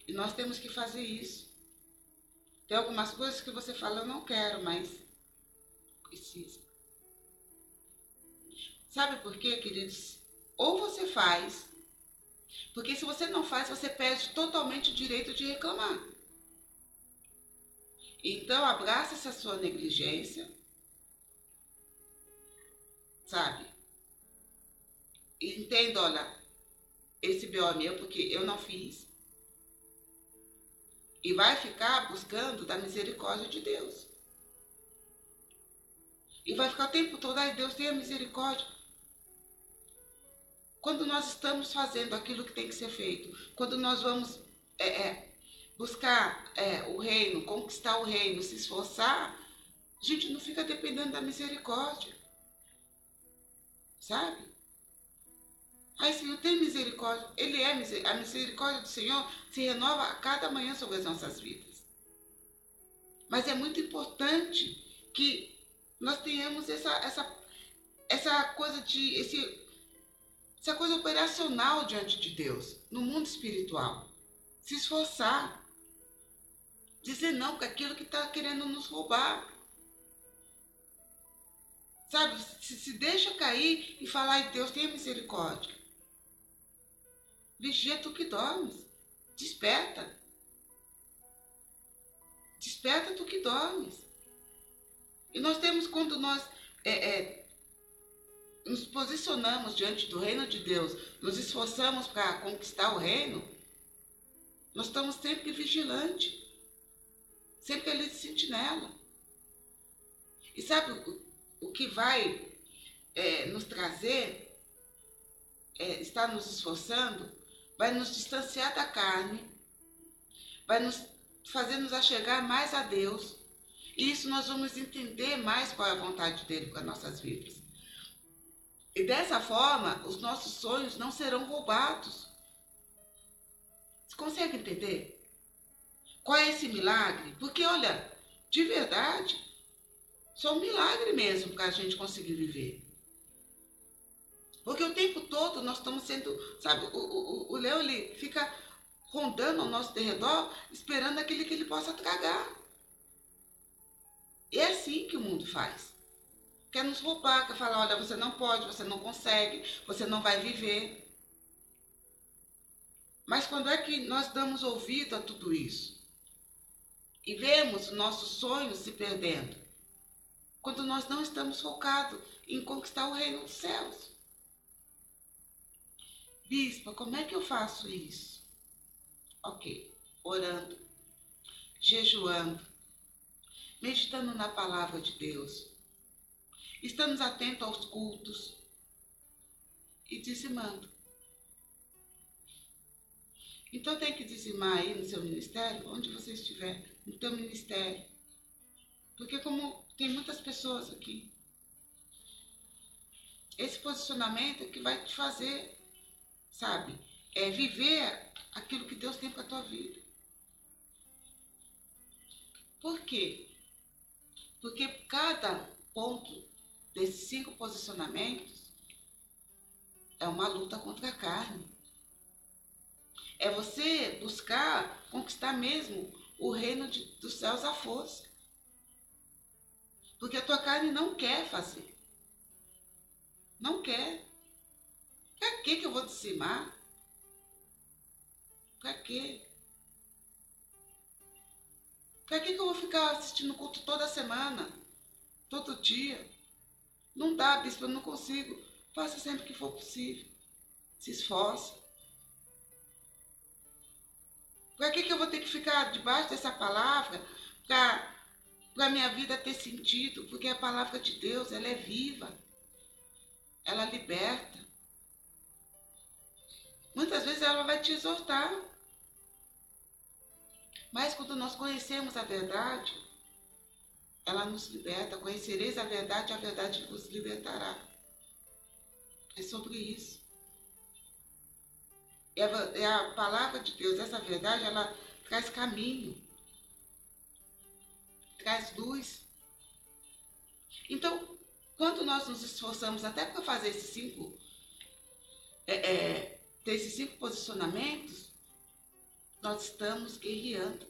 E nós temos que fazer isso. Tem algumas coisas que você fala, eu não quero, mas precisa. Sabe por quê, queridos? Ou você faz, porque se você não faz, você perde totalmente o direito de reclamar. Então, abraça essa sua negligência, sabe? Entenda, olha, esse BO é meu porque eu não fiz. E vai ficar buscando da misericórdia de Deus. E vai ficar o tempo todo, ai Deus, tenha misericórdia. Quando nós estamos fazendo aquilo que tem que ser feito, quando nós vamos é, é, buscar é, o reino, conquistar o reino, se esforçar, a gente não fica dependendo da misericórdia. Sabe? Aí, Senhor, tem misericórdia. Ele é misericórdia. A misericórdia do Senhor se renova a cada manhã sobre as nossas vidas. Mas é muito importante que nós tenhamos essa, essa, essa coisa de. Esse, essa coisa operacional diante de Deus, no mundo espiritual. Se esforçar dizer não para aquilo que está querendo nos roubar. Sabe, se, se deixa cair e falar, ai Deus, tenha misericórdia. Vigia tu que dormes. Desperta. Desperta tu que dormes. E nós temos, quando nós é, é, nos posicionamos diante do reino de Deus, nos esforçamos para conquistar o reino, nós estamos sempre vigilantes sempre ali de sentinela. E sabe o, o que vai é, nos trazer, é, estar nos esforçando, vai nos distanciar da carne, vai nos fazer nos achegar mais a Deus. E isso nós vamos entender mais qual é a vontade dele para nossas vidas. E dessa forma, os nossos sonhos não serão roubados. Você consegue entender? Qual é esse milagre? Porque, olha, de verdade, só um milagre mesmo para a gente conseguir viver. Porque o tempo todo nós estamos sendo, sabe, o, leão ele fica rondando ao nosso derredor, esperando aquele que ele possa tragar. E é assim que o mundo faz. Quer nos roubar, quer falar, olha, você não pode, você não consegue, você não vai viver. Mas quando é que nós damos ouvido a tudo isso? e vemos nossos sonhos se perdendo quando nós não estamos focados em conquistar o reino dos céus. Bispa, como é que eu faço isso? Ok, orando, jejuando, meditando na palavra de Deus, estamos atentos aos cultos e dizimando. Então tem que dizimar aí no seu ministério, onde você estiver no teu ministério. Porque como tem muitas pessoas aqui, esse posicionamento é que vai te fazer, sabe, é viver aquilo que Deus tem para a tua vida. Por quê? Porque cada ponto desses cinco posicionamentos é uma luta contra a carne. É você buscar conquistar mesmo o reino de, dos céus à força. Porque a tua carne não quer fazer. Não quer. Pra que que eu vou dizimar? Pra quê? Pra que que eu vou ficar assistindo culto toda semana? Todo dia? Não dá, bispo, eu não consigo. Faça sempre que for possível. Se esforce. Para que, que eu vou ter que ficar debaixo dessa palavra para a minha vida ter sentido? Porque a palavra de Deus, ela é viva. Ela liberta. Muitas vezes ela vai te exortar. Mas quando nós conhecemos a verdade, ela nos liberta. Conhecereis a verdade, a verdade vos libertará. É sobre isso. É, é a palavra de Deus, essa verdade, ela traz caminho, traz luz. Então, quando nós nos esforçamos até para fazer esses cinco, é, é, ter esses cinco posicionamentos, nós estamos guerreando.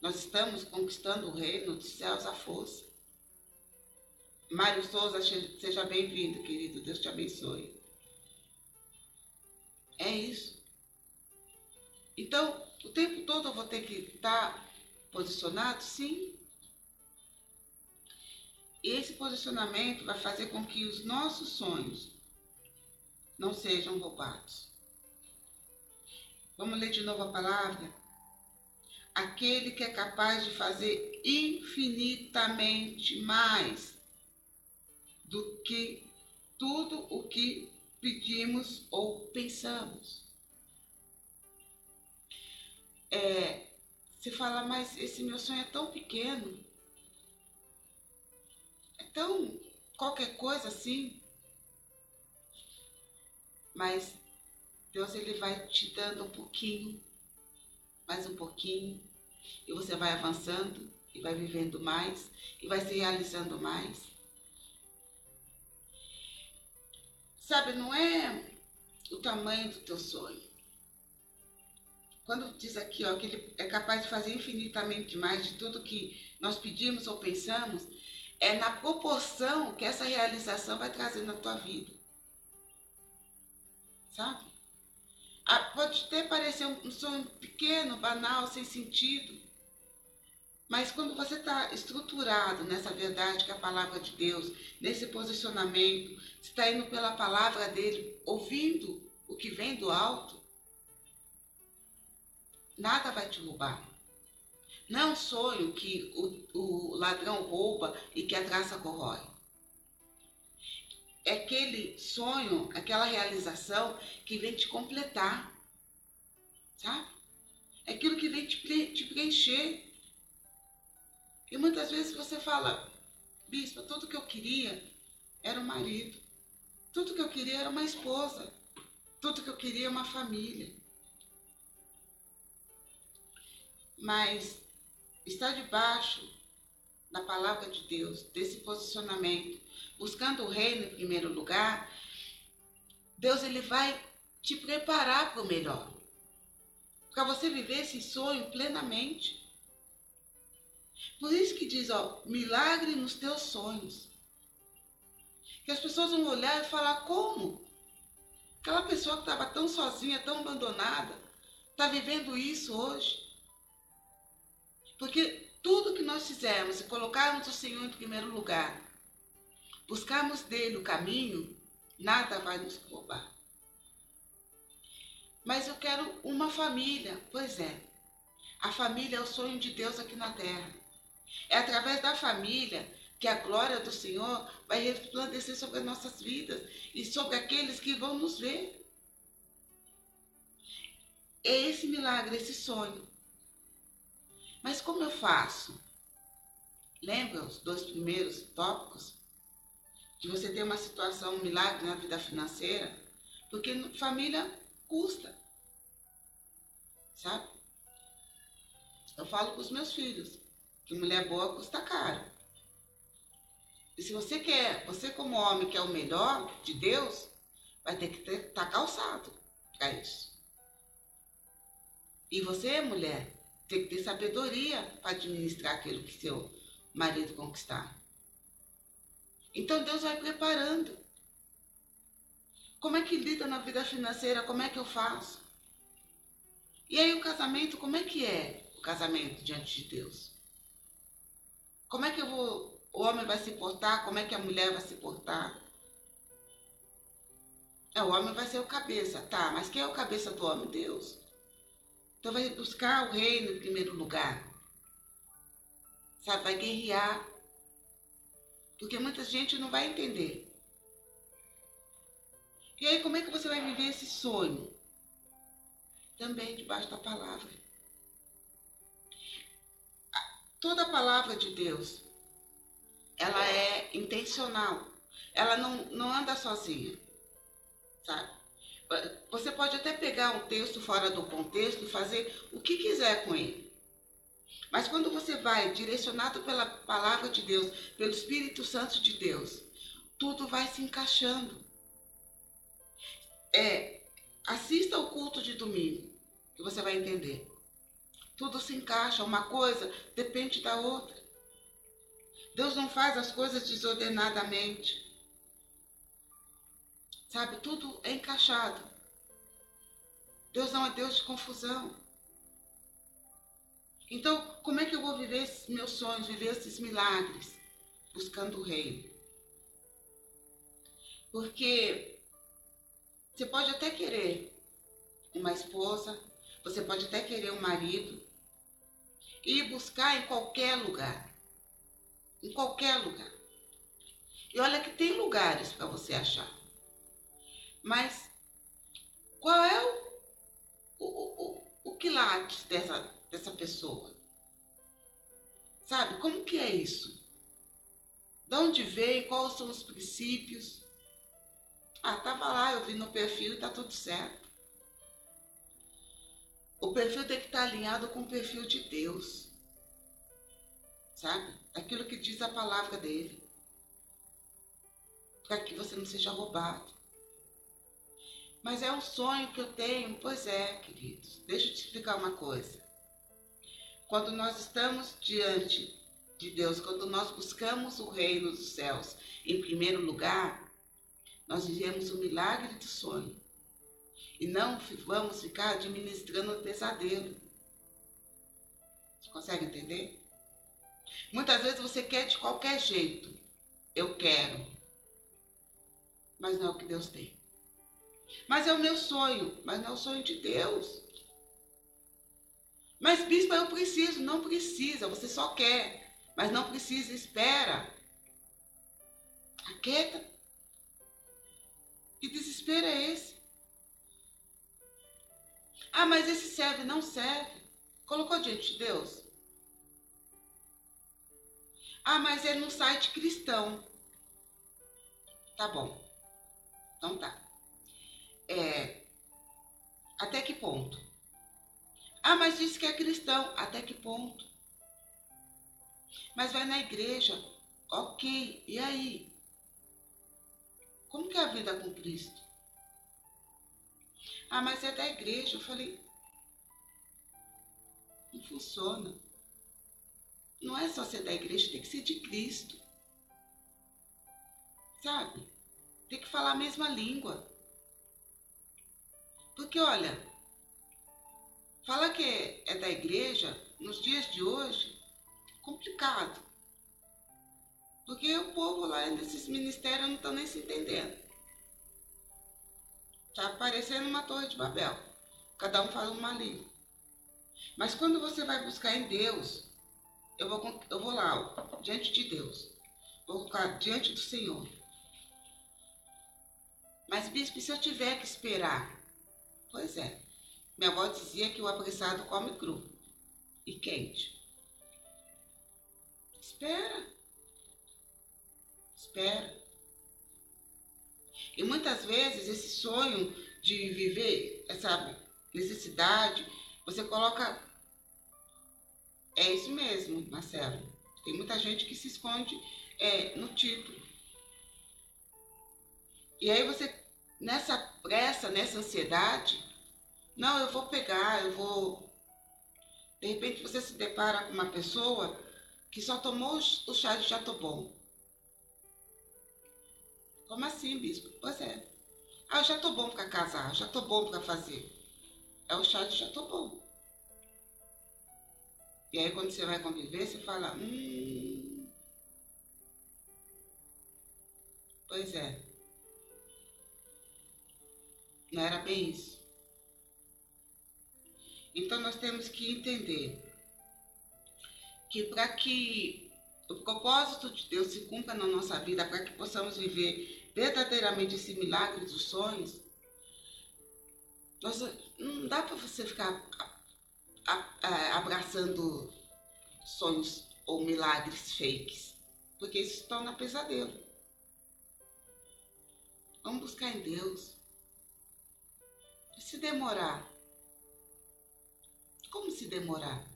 Nós estamos conquistando o reino dos céus à força. Mário Souza, seja bem-vindo, querido. Deus te abençoe. É isso. Então, o tempo todo eu vou ter que estar posicionado? Sim. E esse posicionamento vai fazer com que os nossos sonhos não sejam roubados. Vamos ler de novo a palavra? Aquele que é capaz de fazer infinitamente mais do que tudo o que pedimos ou pensamos. É, você fala, mas esse meu sonho é tão pequeno, é tão qualquer coisa assim. Mas Deus ele vai te dando um pouquinho, mais um pouquinho, e você vai avançando e vai vivendo mais e vai se realizando mais. Sabe, não é o tamanho do teu sonho. Quando diz aqui ó, que ele é capaz de fazer infinitamente mais de tudo que nós pedimos ou pensamos, é na proporção que essa realização vai trazer na tua vida. Sabe? Ah, pode até parecer um sonho pequeno, banal, sem sentido, mas quando você está estruturado nessa verdade que é a palavra de Deus, nesse posicionamento, você está indo pela palavra dele, ouvindo o que vem do alto, nada vai te roubar. Não é um sonho que o, o ladrão rouba e que a traça corrói. É aquele sonho, aquela realização que vem te completar. Sabe? É aquilo que vem te, preencher. E muitas vezes você fala, bispo, tudo que eu queria era um marido. Tudo que eu queria era uma esposa. Tudo que eu queria era uma família. Mas estar debaixo da palavra de Deus, desse posicionamento, buscando o reino em primeiro lugar, Deus ele vai te preparar para o melhor. Para você viver esse sonho plenamente. Por isso que diz, ó, milagre nos teus sonhos. Que as pessoas vão olhar e falar, como? Aquela pessoa que estava tão sozinha, tão abandonada, está vivendo isso hoje. Porque tudo que nós fizermos e colocarmos o Senhor em primeiro lugar, buscarmos dele o caminho, nada vai nos roubar. Mas eu quero uma família. Pois é, a família é o sonho de Deus aqui na terra. É através da família que a glória do Senhor vai resplandecer sobre as nossas vidas e sobre aqueles que vão nos ver. É esse milagre, esse sonho. Mas como eu faço? Lembra os dois primeiros tópicos? De você ter uma situação, um milagre na vida financeira? Porque família custa. Sabe? Eu falo com os meus filhos que mulher boa custa caro. E se você quer, você como homem quer o melhor de Deus, vai ter que estar tá calçado para isso. E você, mulher, tem que ter sabedoria para administrar aquilo que seu marido conquistar. Então Deus vai preparando. Como é que lida na vida financeira? Como é que eu faço? E aí o casamento, como é que é o casamento diante de Deus? Como é que vou, o homem vai se portar? Como é que a mulher vai se portar? É, o homem vai ser o cabeça, tá, mas quem é o cabeça do homem? Deus. Então vai buscar o reino em primeiro lugar. Sabe, vai guerrear. Porque muita gente não vai entender. E aí, como é que você vai viver esse sonho? também debaixo da palavra. Toda palavra de Deus, ela é intencional. Ela não, não anda sozinha, sabe? Você pode até pegar um texto fora do contexto e fazer o que quiser com ele. Mas quando você vai direcionado pela palavra de Deus, pelo Espírito Santo de Deus, tudo vai se encaixando. É, assista o culto de domingo que você vai entender. Tudo se encaixa, uma coisa depende da outra. Deus não faz as coisas desordenadamente. Sabe, tudo é encaixado. Deus não é Deus de confusão. Então, como é que eu vou viver esses meus sonhos, viver esses milagres? Buscando o reino. Porque você pode até querer uma esposa, você pode até querer um marido e buscar em qualquer lugar. Em qualquer lugar. E olha que tem lugares para você achar. Mas qual é o, o, o, o quilate dessa, dessa pessoa? Sabe, como que é isso? De onde veio? Quais são os princípios? Ah, tava lá, eu vi no perfil e tá tudo certo. O perfil tem que estar alinhado com o perfil de Deus. Sabe? Aquilo que diz a palavra dele. Para que você não seja roubado. Mas é um sonho que eu tenho. Pois é, queridos. Deixa eu te explicar uma coisa. Quando nós estamos diante de Deus, quando nós buscamos o reino dos céus em primeiro lugar, nós vivemos o milagre do sonho. E não vamos ficar administrando o pesadelo. Você consegue entender? Muitas vezes você quer de qualquer jeito. Eu quero. Mas não é o que Deus tem. Mas é o meu sonho, mas não é o sonho de Deus. Mas, bispo, eu preciso. Não precisa, você só quer. Mas não precisa, espera. Aquieta. Que desespero é esse? Ah, mas esse serve, não serve. Colocou diante de Deus? Ah, mas é no site cristão. Tá bom. Então tá. É, até que ponto? Ah, mas disse que é cristão. Até que ponto? Mas vai na igreja. Ok. E aí? Como que é a vida com Cristo? Ah, mas é da igreja. Eu falei, não funciona. Não é só ser da igreja, tem que ser de Cristo. Sabe? Tem que falar a mesma língua. Porque, olha, falar que é da igreja, nos dias de hoje, complicado. Porque o povo lá nesses ministérios não estão nem se entendendo. Está parecendo uma torre de Babel. Cada um fala uma língua. Mas quando você vai buscar em Deus, eu vou, eu vou lá, ó, diante de Deus. Vou ficar diante do Senhor. Mas, bispo, se eu tiver que esperar? Pois é. Minha avó dizia que o apressado come cru e quente. Espera. Espera. E muitas vezes esse sonho de viver essa necessidade, você coloca. É isso mesmo, Marcelo. Tem muita gente que se esconde é, no título. E aí você, nessa pressa, nessa ansiedade, não, eu vou pegar, eu vou. De repente você se depara com uma pessoa que só tomou o chá de jatobom. Como assim, bispo? Pois é. Ah, eu já tô bom para casar, já tô bom para fazer. É o chá de já tô bom. E aí quando você vai conviver, você fala, hum. Pois é. Não era bem isso. Então nós temos que entender que para que o propósito de Deus se cumpra na nossa vida, para que possamos viver verdadeiramente esse milagre dos sonhos, nós, não dá para você ficar abraçando sonhos ou milagres fakes, porque isso torna pesadelo. Vamos buscar em Deus. E se demorar? Como se demorar?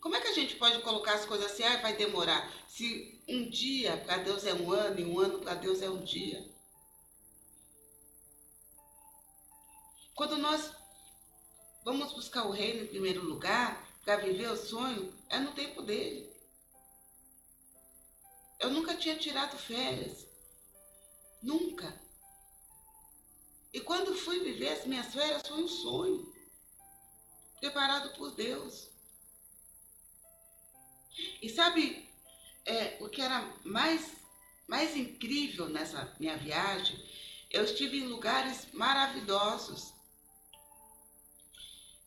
Como é que a gente pode colocar as coisas assim, ah, vai demorar? Se um dia para Deus é um ano e um ano para Deus é um dia. Quando nós vamos buscar o reino em primeiro lugar, para viver o sonho, é no tempo dele. Eu nunca tinha tirado férias. Nunca. E quando fui viver as minhas férias, foi um sonho. Preparado por Deus. E sabe é, o que era mais, mais incrível nessa minha viagem? Eu estive em lugares maravilhosos.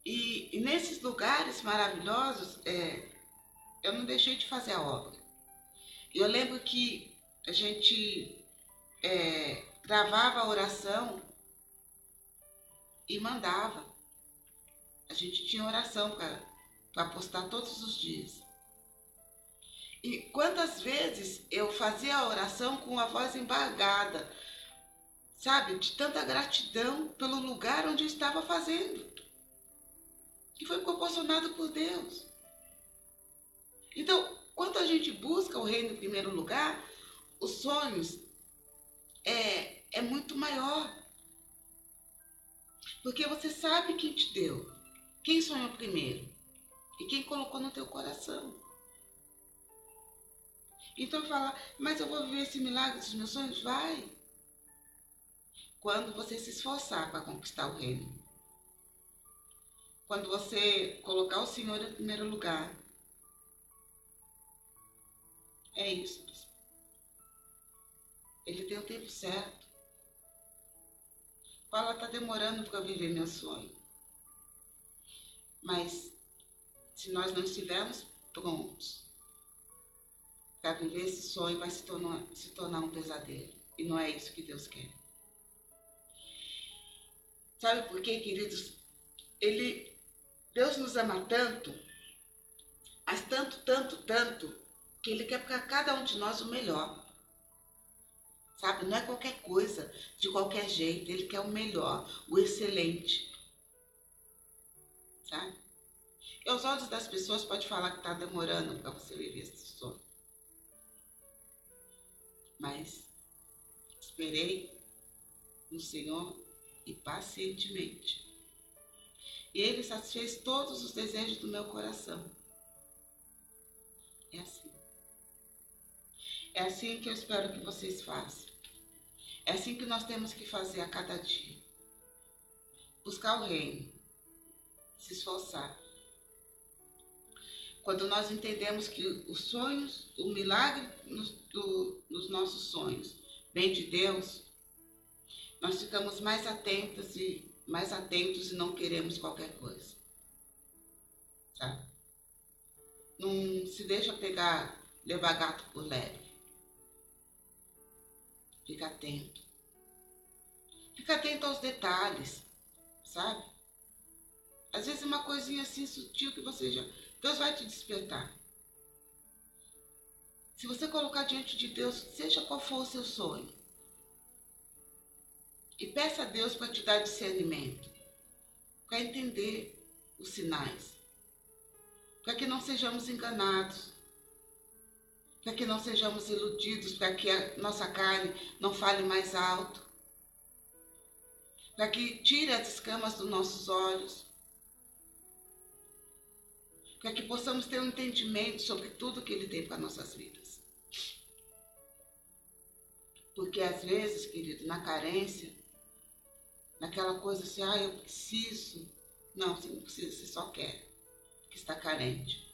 E, e nesses lugares maravilhosos, é, eu não deixei de fazer a obra. Eu lembro que a gente é, gravava a oração e mandava. A gente tinha oração para postar todos os dias. E quantas vezes eu fazia a oração com a voz embargada, sabe, de tanta gratidão pelo lugar onde eu estava fazendo, que foi proporcionado por Deus. Então, quando a gente busca o reino em primeiro lugar, os sonhos é, é muito maior. Porque você sabe quem te deu, quem sonhou primeiro e quem colocou no teu coração. Então fala, mas eu vou viver esse milagre dos meus sonhos? Vai. Quando você se esforçar para conquistar o reino. Quando você colocar o Senhor em primeiro lugar. É isso. Ele tem o tempo certo. Fala, está demorando para viver meu sonho. Mas se nós não estivermos prontos, para viver esse sonho vai se tornar, se tornar um pesadelo. E não é isso que Deus quer. Sabe por quê, queridos? Ele, Deus nos ama tanto, mas tanto, tanto, tanto, que Ele quer para cada um de nós o melhor. Sabe? Não é qualquer coisa, de qualquer jeito. Ele quer o melhor, o excelente. Sabe? E aos olhos das pessoas pode falar que está demorando para você viver esse sonho mas esperei no Senhor e pacientemente. E Ele satisfez todos os desejos do meu coração. É assim. É assim que eu espero que vocês façam. É assim que nós temos que fazer a cada dia. Buscar o reino, se esforçar quando nós entendemos que os sonhos, o milagre nos, do, dos nossos sonhos vem de Deus, nós ficamos mais atentos e mais atentos e não queremos qualquer coisa. Sabe? Não se deixa pegar, levar gato por leve. Fica atento. Fica atento aos detalhes, sabe? Às vezes uma coisinha assim sutil que você já Deus vai te despertar. Se você colocar diante de Deus, seja qual for o seu sonho, e peça a Deus para te dar discernimento, para entender os sinais, para que não sejamos enganados. para que não sejamos iludidos, para que a nossa carne não fale mais alto, para que tire as escamas dos nossos olhos, para que possamos ter um entendimento sobre tudo que Ele tem para nossas vidas. Porque às vezes, querido, na carência, naquela coisa assim, ah, eu preciso. Não, você não precisa, você só quer, que está carente.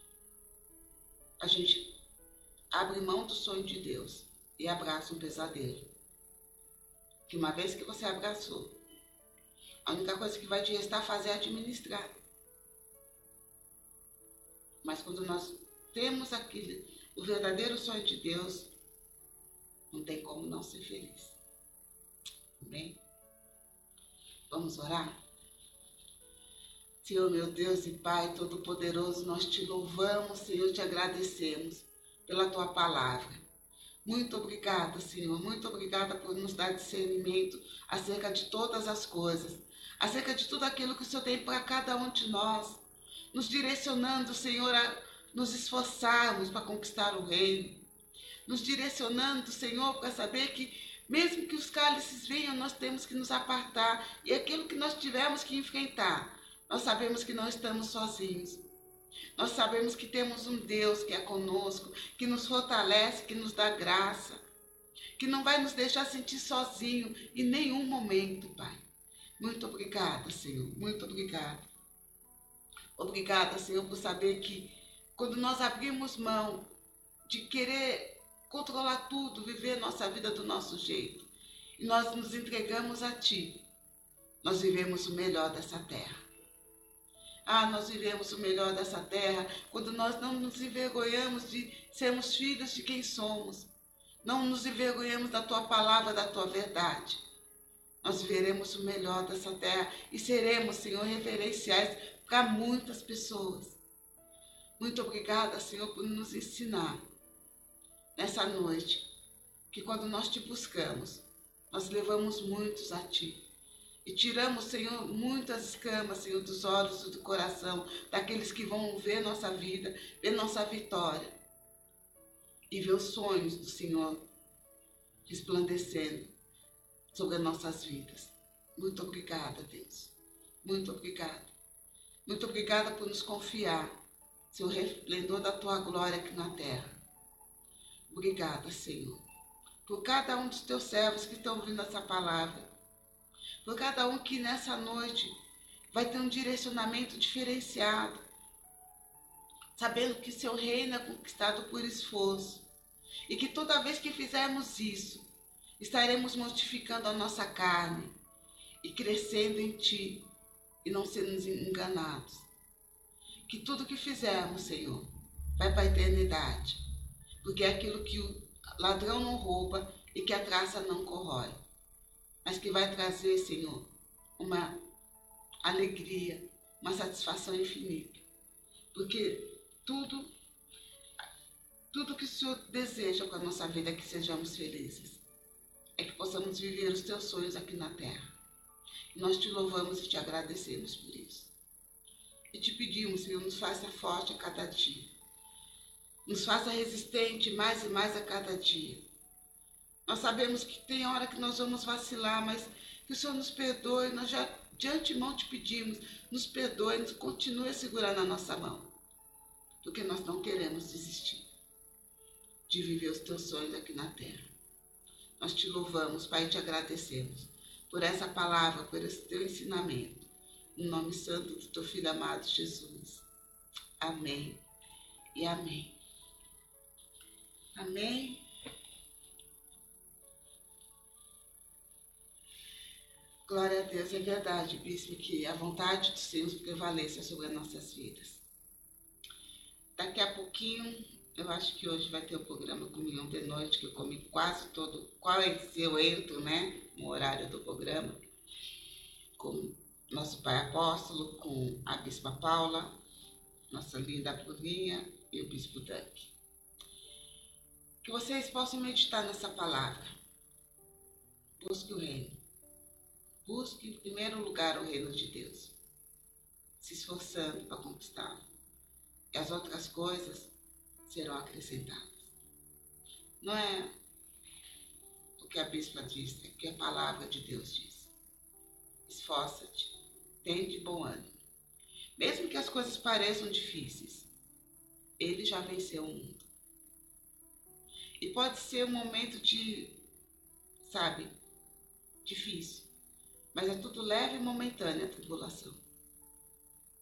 A gente abre mão do sonho de Deus e abraça um pesadelo. Que uma vez que você abraçou, a única coisa que vai te restar fazer é administrar. Mas quando nós temos aquele, o verdadeiro sonho de Deus, não tem como não ser feliz. Amém? Vamos orar? Senhor, meu Deus e Pai Todo-Poderoso, nós te louvamos, Senhor, te agradecemos pela tua palavra. Muito obrigada, Senhor. Muito obrigada por nos dar discernimento acerca de todas as coisas, acerca de tudo aquilo que o Senhor tem para cada um de nós, nos direcionando, Senhor, a nos esforçarmos para conquistar o reino, nos direcionando, Senhor, para saber que mesmo que os cálices venham, nós temos que nos apartar e aquilo que nós tivermos que enfrentar, nós sabemos que não estamos sozinhos. Nós sabemos que temos um Deus que é conosco, que nos fortalece, que nos dá graça, que não vai nos deixar sentir sozinho em nenhum momento, Pai. Muito obrigada, Senhor. Muito obrigada. Obrigada, Senhor, por saber que quando nós abrimos mão de querer controlar tudo, viver nossa vida do nosso jeito, e nós nos entregamos a Ti, nós vivemos o melhor dessa terra. Ah, nós vivemos o melhor dessa terra quando nós não nos envergonhamos de sermos filhos de quem somos. Não nos envergonhamos da tua palavra, da tua verdade. Nós viveremos o melhor dessa terra e seremos, Senhor, referenciais para muitas pessoas. Muito obrigada, Senhor, por nos ensinar nessa noite que quando nós te buscamos, nós levamos muitos a ti. E tiramos, Senhor, muitas escamas, Senhor, dos olhos e do coração daqueles que vão ver nossa vida, ver nossa vitória e ver os sonhos do Senhor resplandecendo sobre as nossas vidas. Muito obrigada, Deus. Muito obrigada. Muito obrigada por nos confiar, seu resplendor da tua glória aqui na terra. Obrigada, Senhor, por cada um dos teus servos que estão ouvindo essa palavra por cada um que nessa noite vai ter um direcionamento diferenciado, sabendo que seu reino é conquistado por esforço e que toda vez que fizermos isso, estaremos mortificando a nossa carne e crescendo em Ti e não sermos enganados. Que tudo que fizermos, Senhor, vai para a eternidade, porque é aquilo que o ladrão não rouba e que a traça não corrói mas que vai trazer, Senhor, uma alegria, uma satisfação infinita. Porque tudo, tudo que o Senhor deseja com a nossa vida é que sejamos felizes. É que possamos viver os teus sonhos aqui na terra. Nós te louvamos e te agradecemos por isso. E te pedimos, Senhor, nos faça forte a cada dia. Nos faça resistente mais e mais a cada dia nós sabemos que tem hora que nós vamos vacilar, mas que o Senhor nos perdoe. Nós já de antemão te pedimos, nos perdoe, nos continue a nossa mão. Porque nós não queremos desistir de viver os teus sonhos aqui na terra. Nós te louvamos, Pai, e te agradecemos por essa palavra, por esse teu ensinamento. No nome santo do teu filho amado Jesus. Amém e amém. Amém. Glória a Deus, é verdade, bispo, que a vontade de Deus prevaleça sobre as nossas vidas. Daqui a pouquinho, eu acho que hoje vai ter o programa Comunhão de Noite, que eu comi quase todo, quase eu entro, né, no horário do programa, com nosso pai apóstolo, com a bispa Paula, nossa linda Bruninha e o bispo Duck. Que vocês possam meditar nessa palavra. Busque o reino Busque em primeiro lugar o reino de Deus, se esforçando para conquistá-lo. E as outras coisas serão acrescentadas. Não é o que a bispa diz, é o que a palavra de Deus diz. Esforça-te, tem de bom ânimo. Mesmo que as coisas pareçam difíceis, ele já venceu o mundo. E pode ser um momento de, sabe, difícil. Mas é tudo leve e momentânea a tribulação.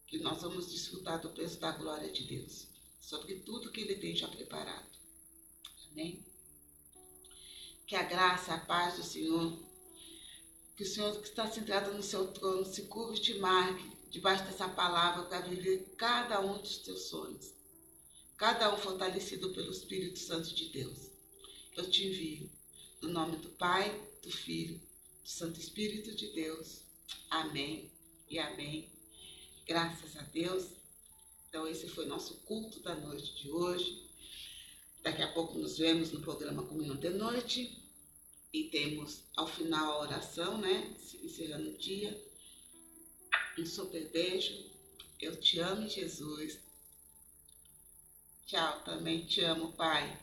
Que nós vamos desfrutar do peso da glória de Deus. Sobre tudo que Ele tem já preparado. Amém? Que a graça, a paz do Senhor, que o Senhor que está sentado no seu trono se curva e te marque debaixo dessa palavra para viver cada um dos teus sonhos. Cada um fortalecido pelo Espírito Santo de Deus. Eu te envio, no nome do Pai, do Filho, do Santo Espírito de Deus. Amém e amém. Graças a Deus. Então, esse foi nosso culto da noite de hoje. Daqui a pouco nos vemos no programa Comunhão de Noite. E temos ao final a oração, né? Encerrando o dia. Um super beijo. Eu te amo, Jesus. Tchau, também te amo, Pai.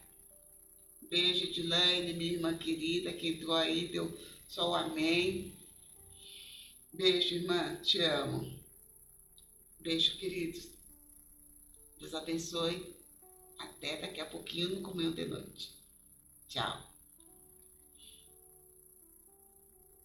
Beijo de Laine, minha irmã querida, que entrou aí, deu só o amém. Beijo, irmã, te amo. Beijo, queridos. Deus abençoe. Até daqui a pouquinho no Comunhão de Noite. Tchau.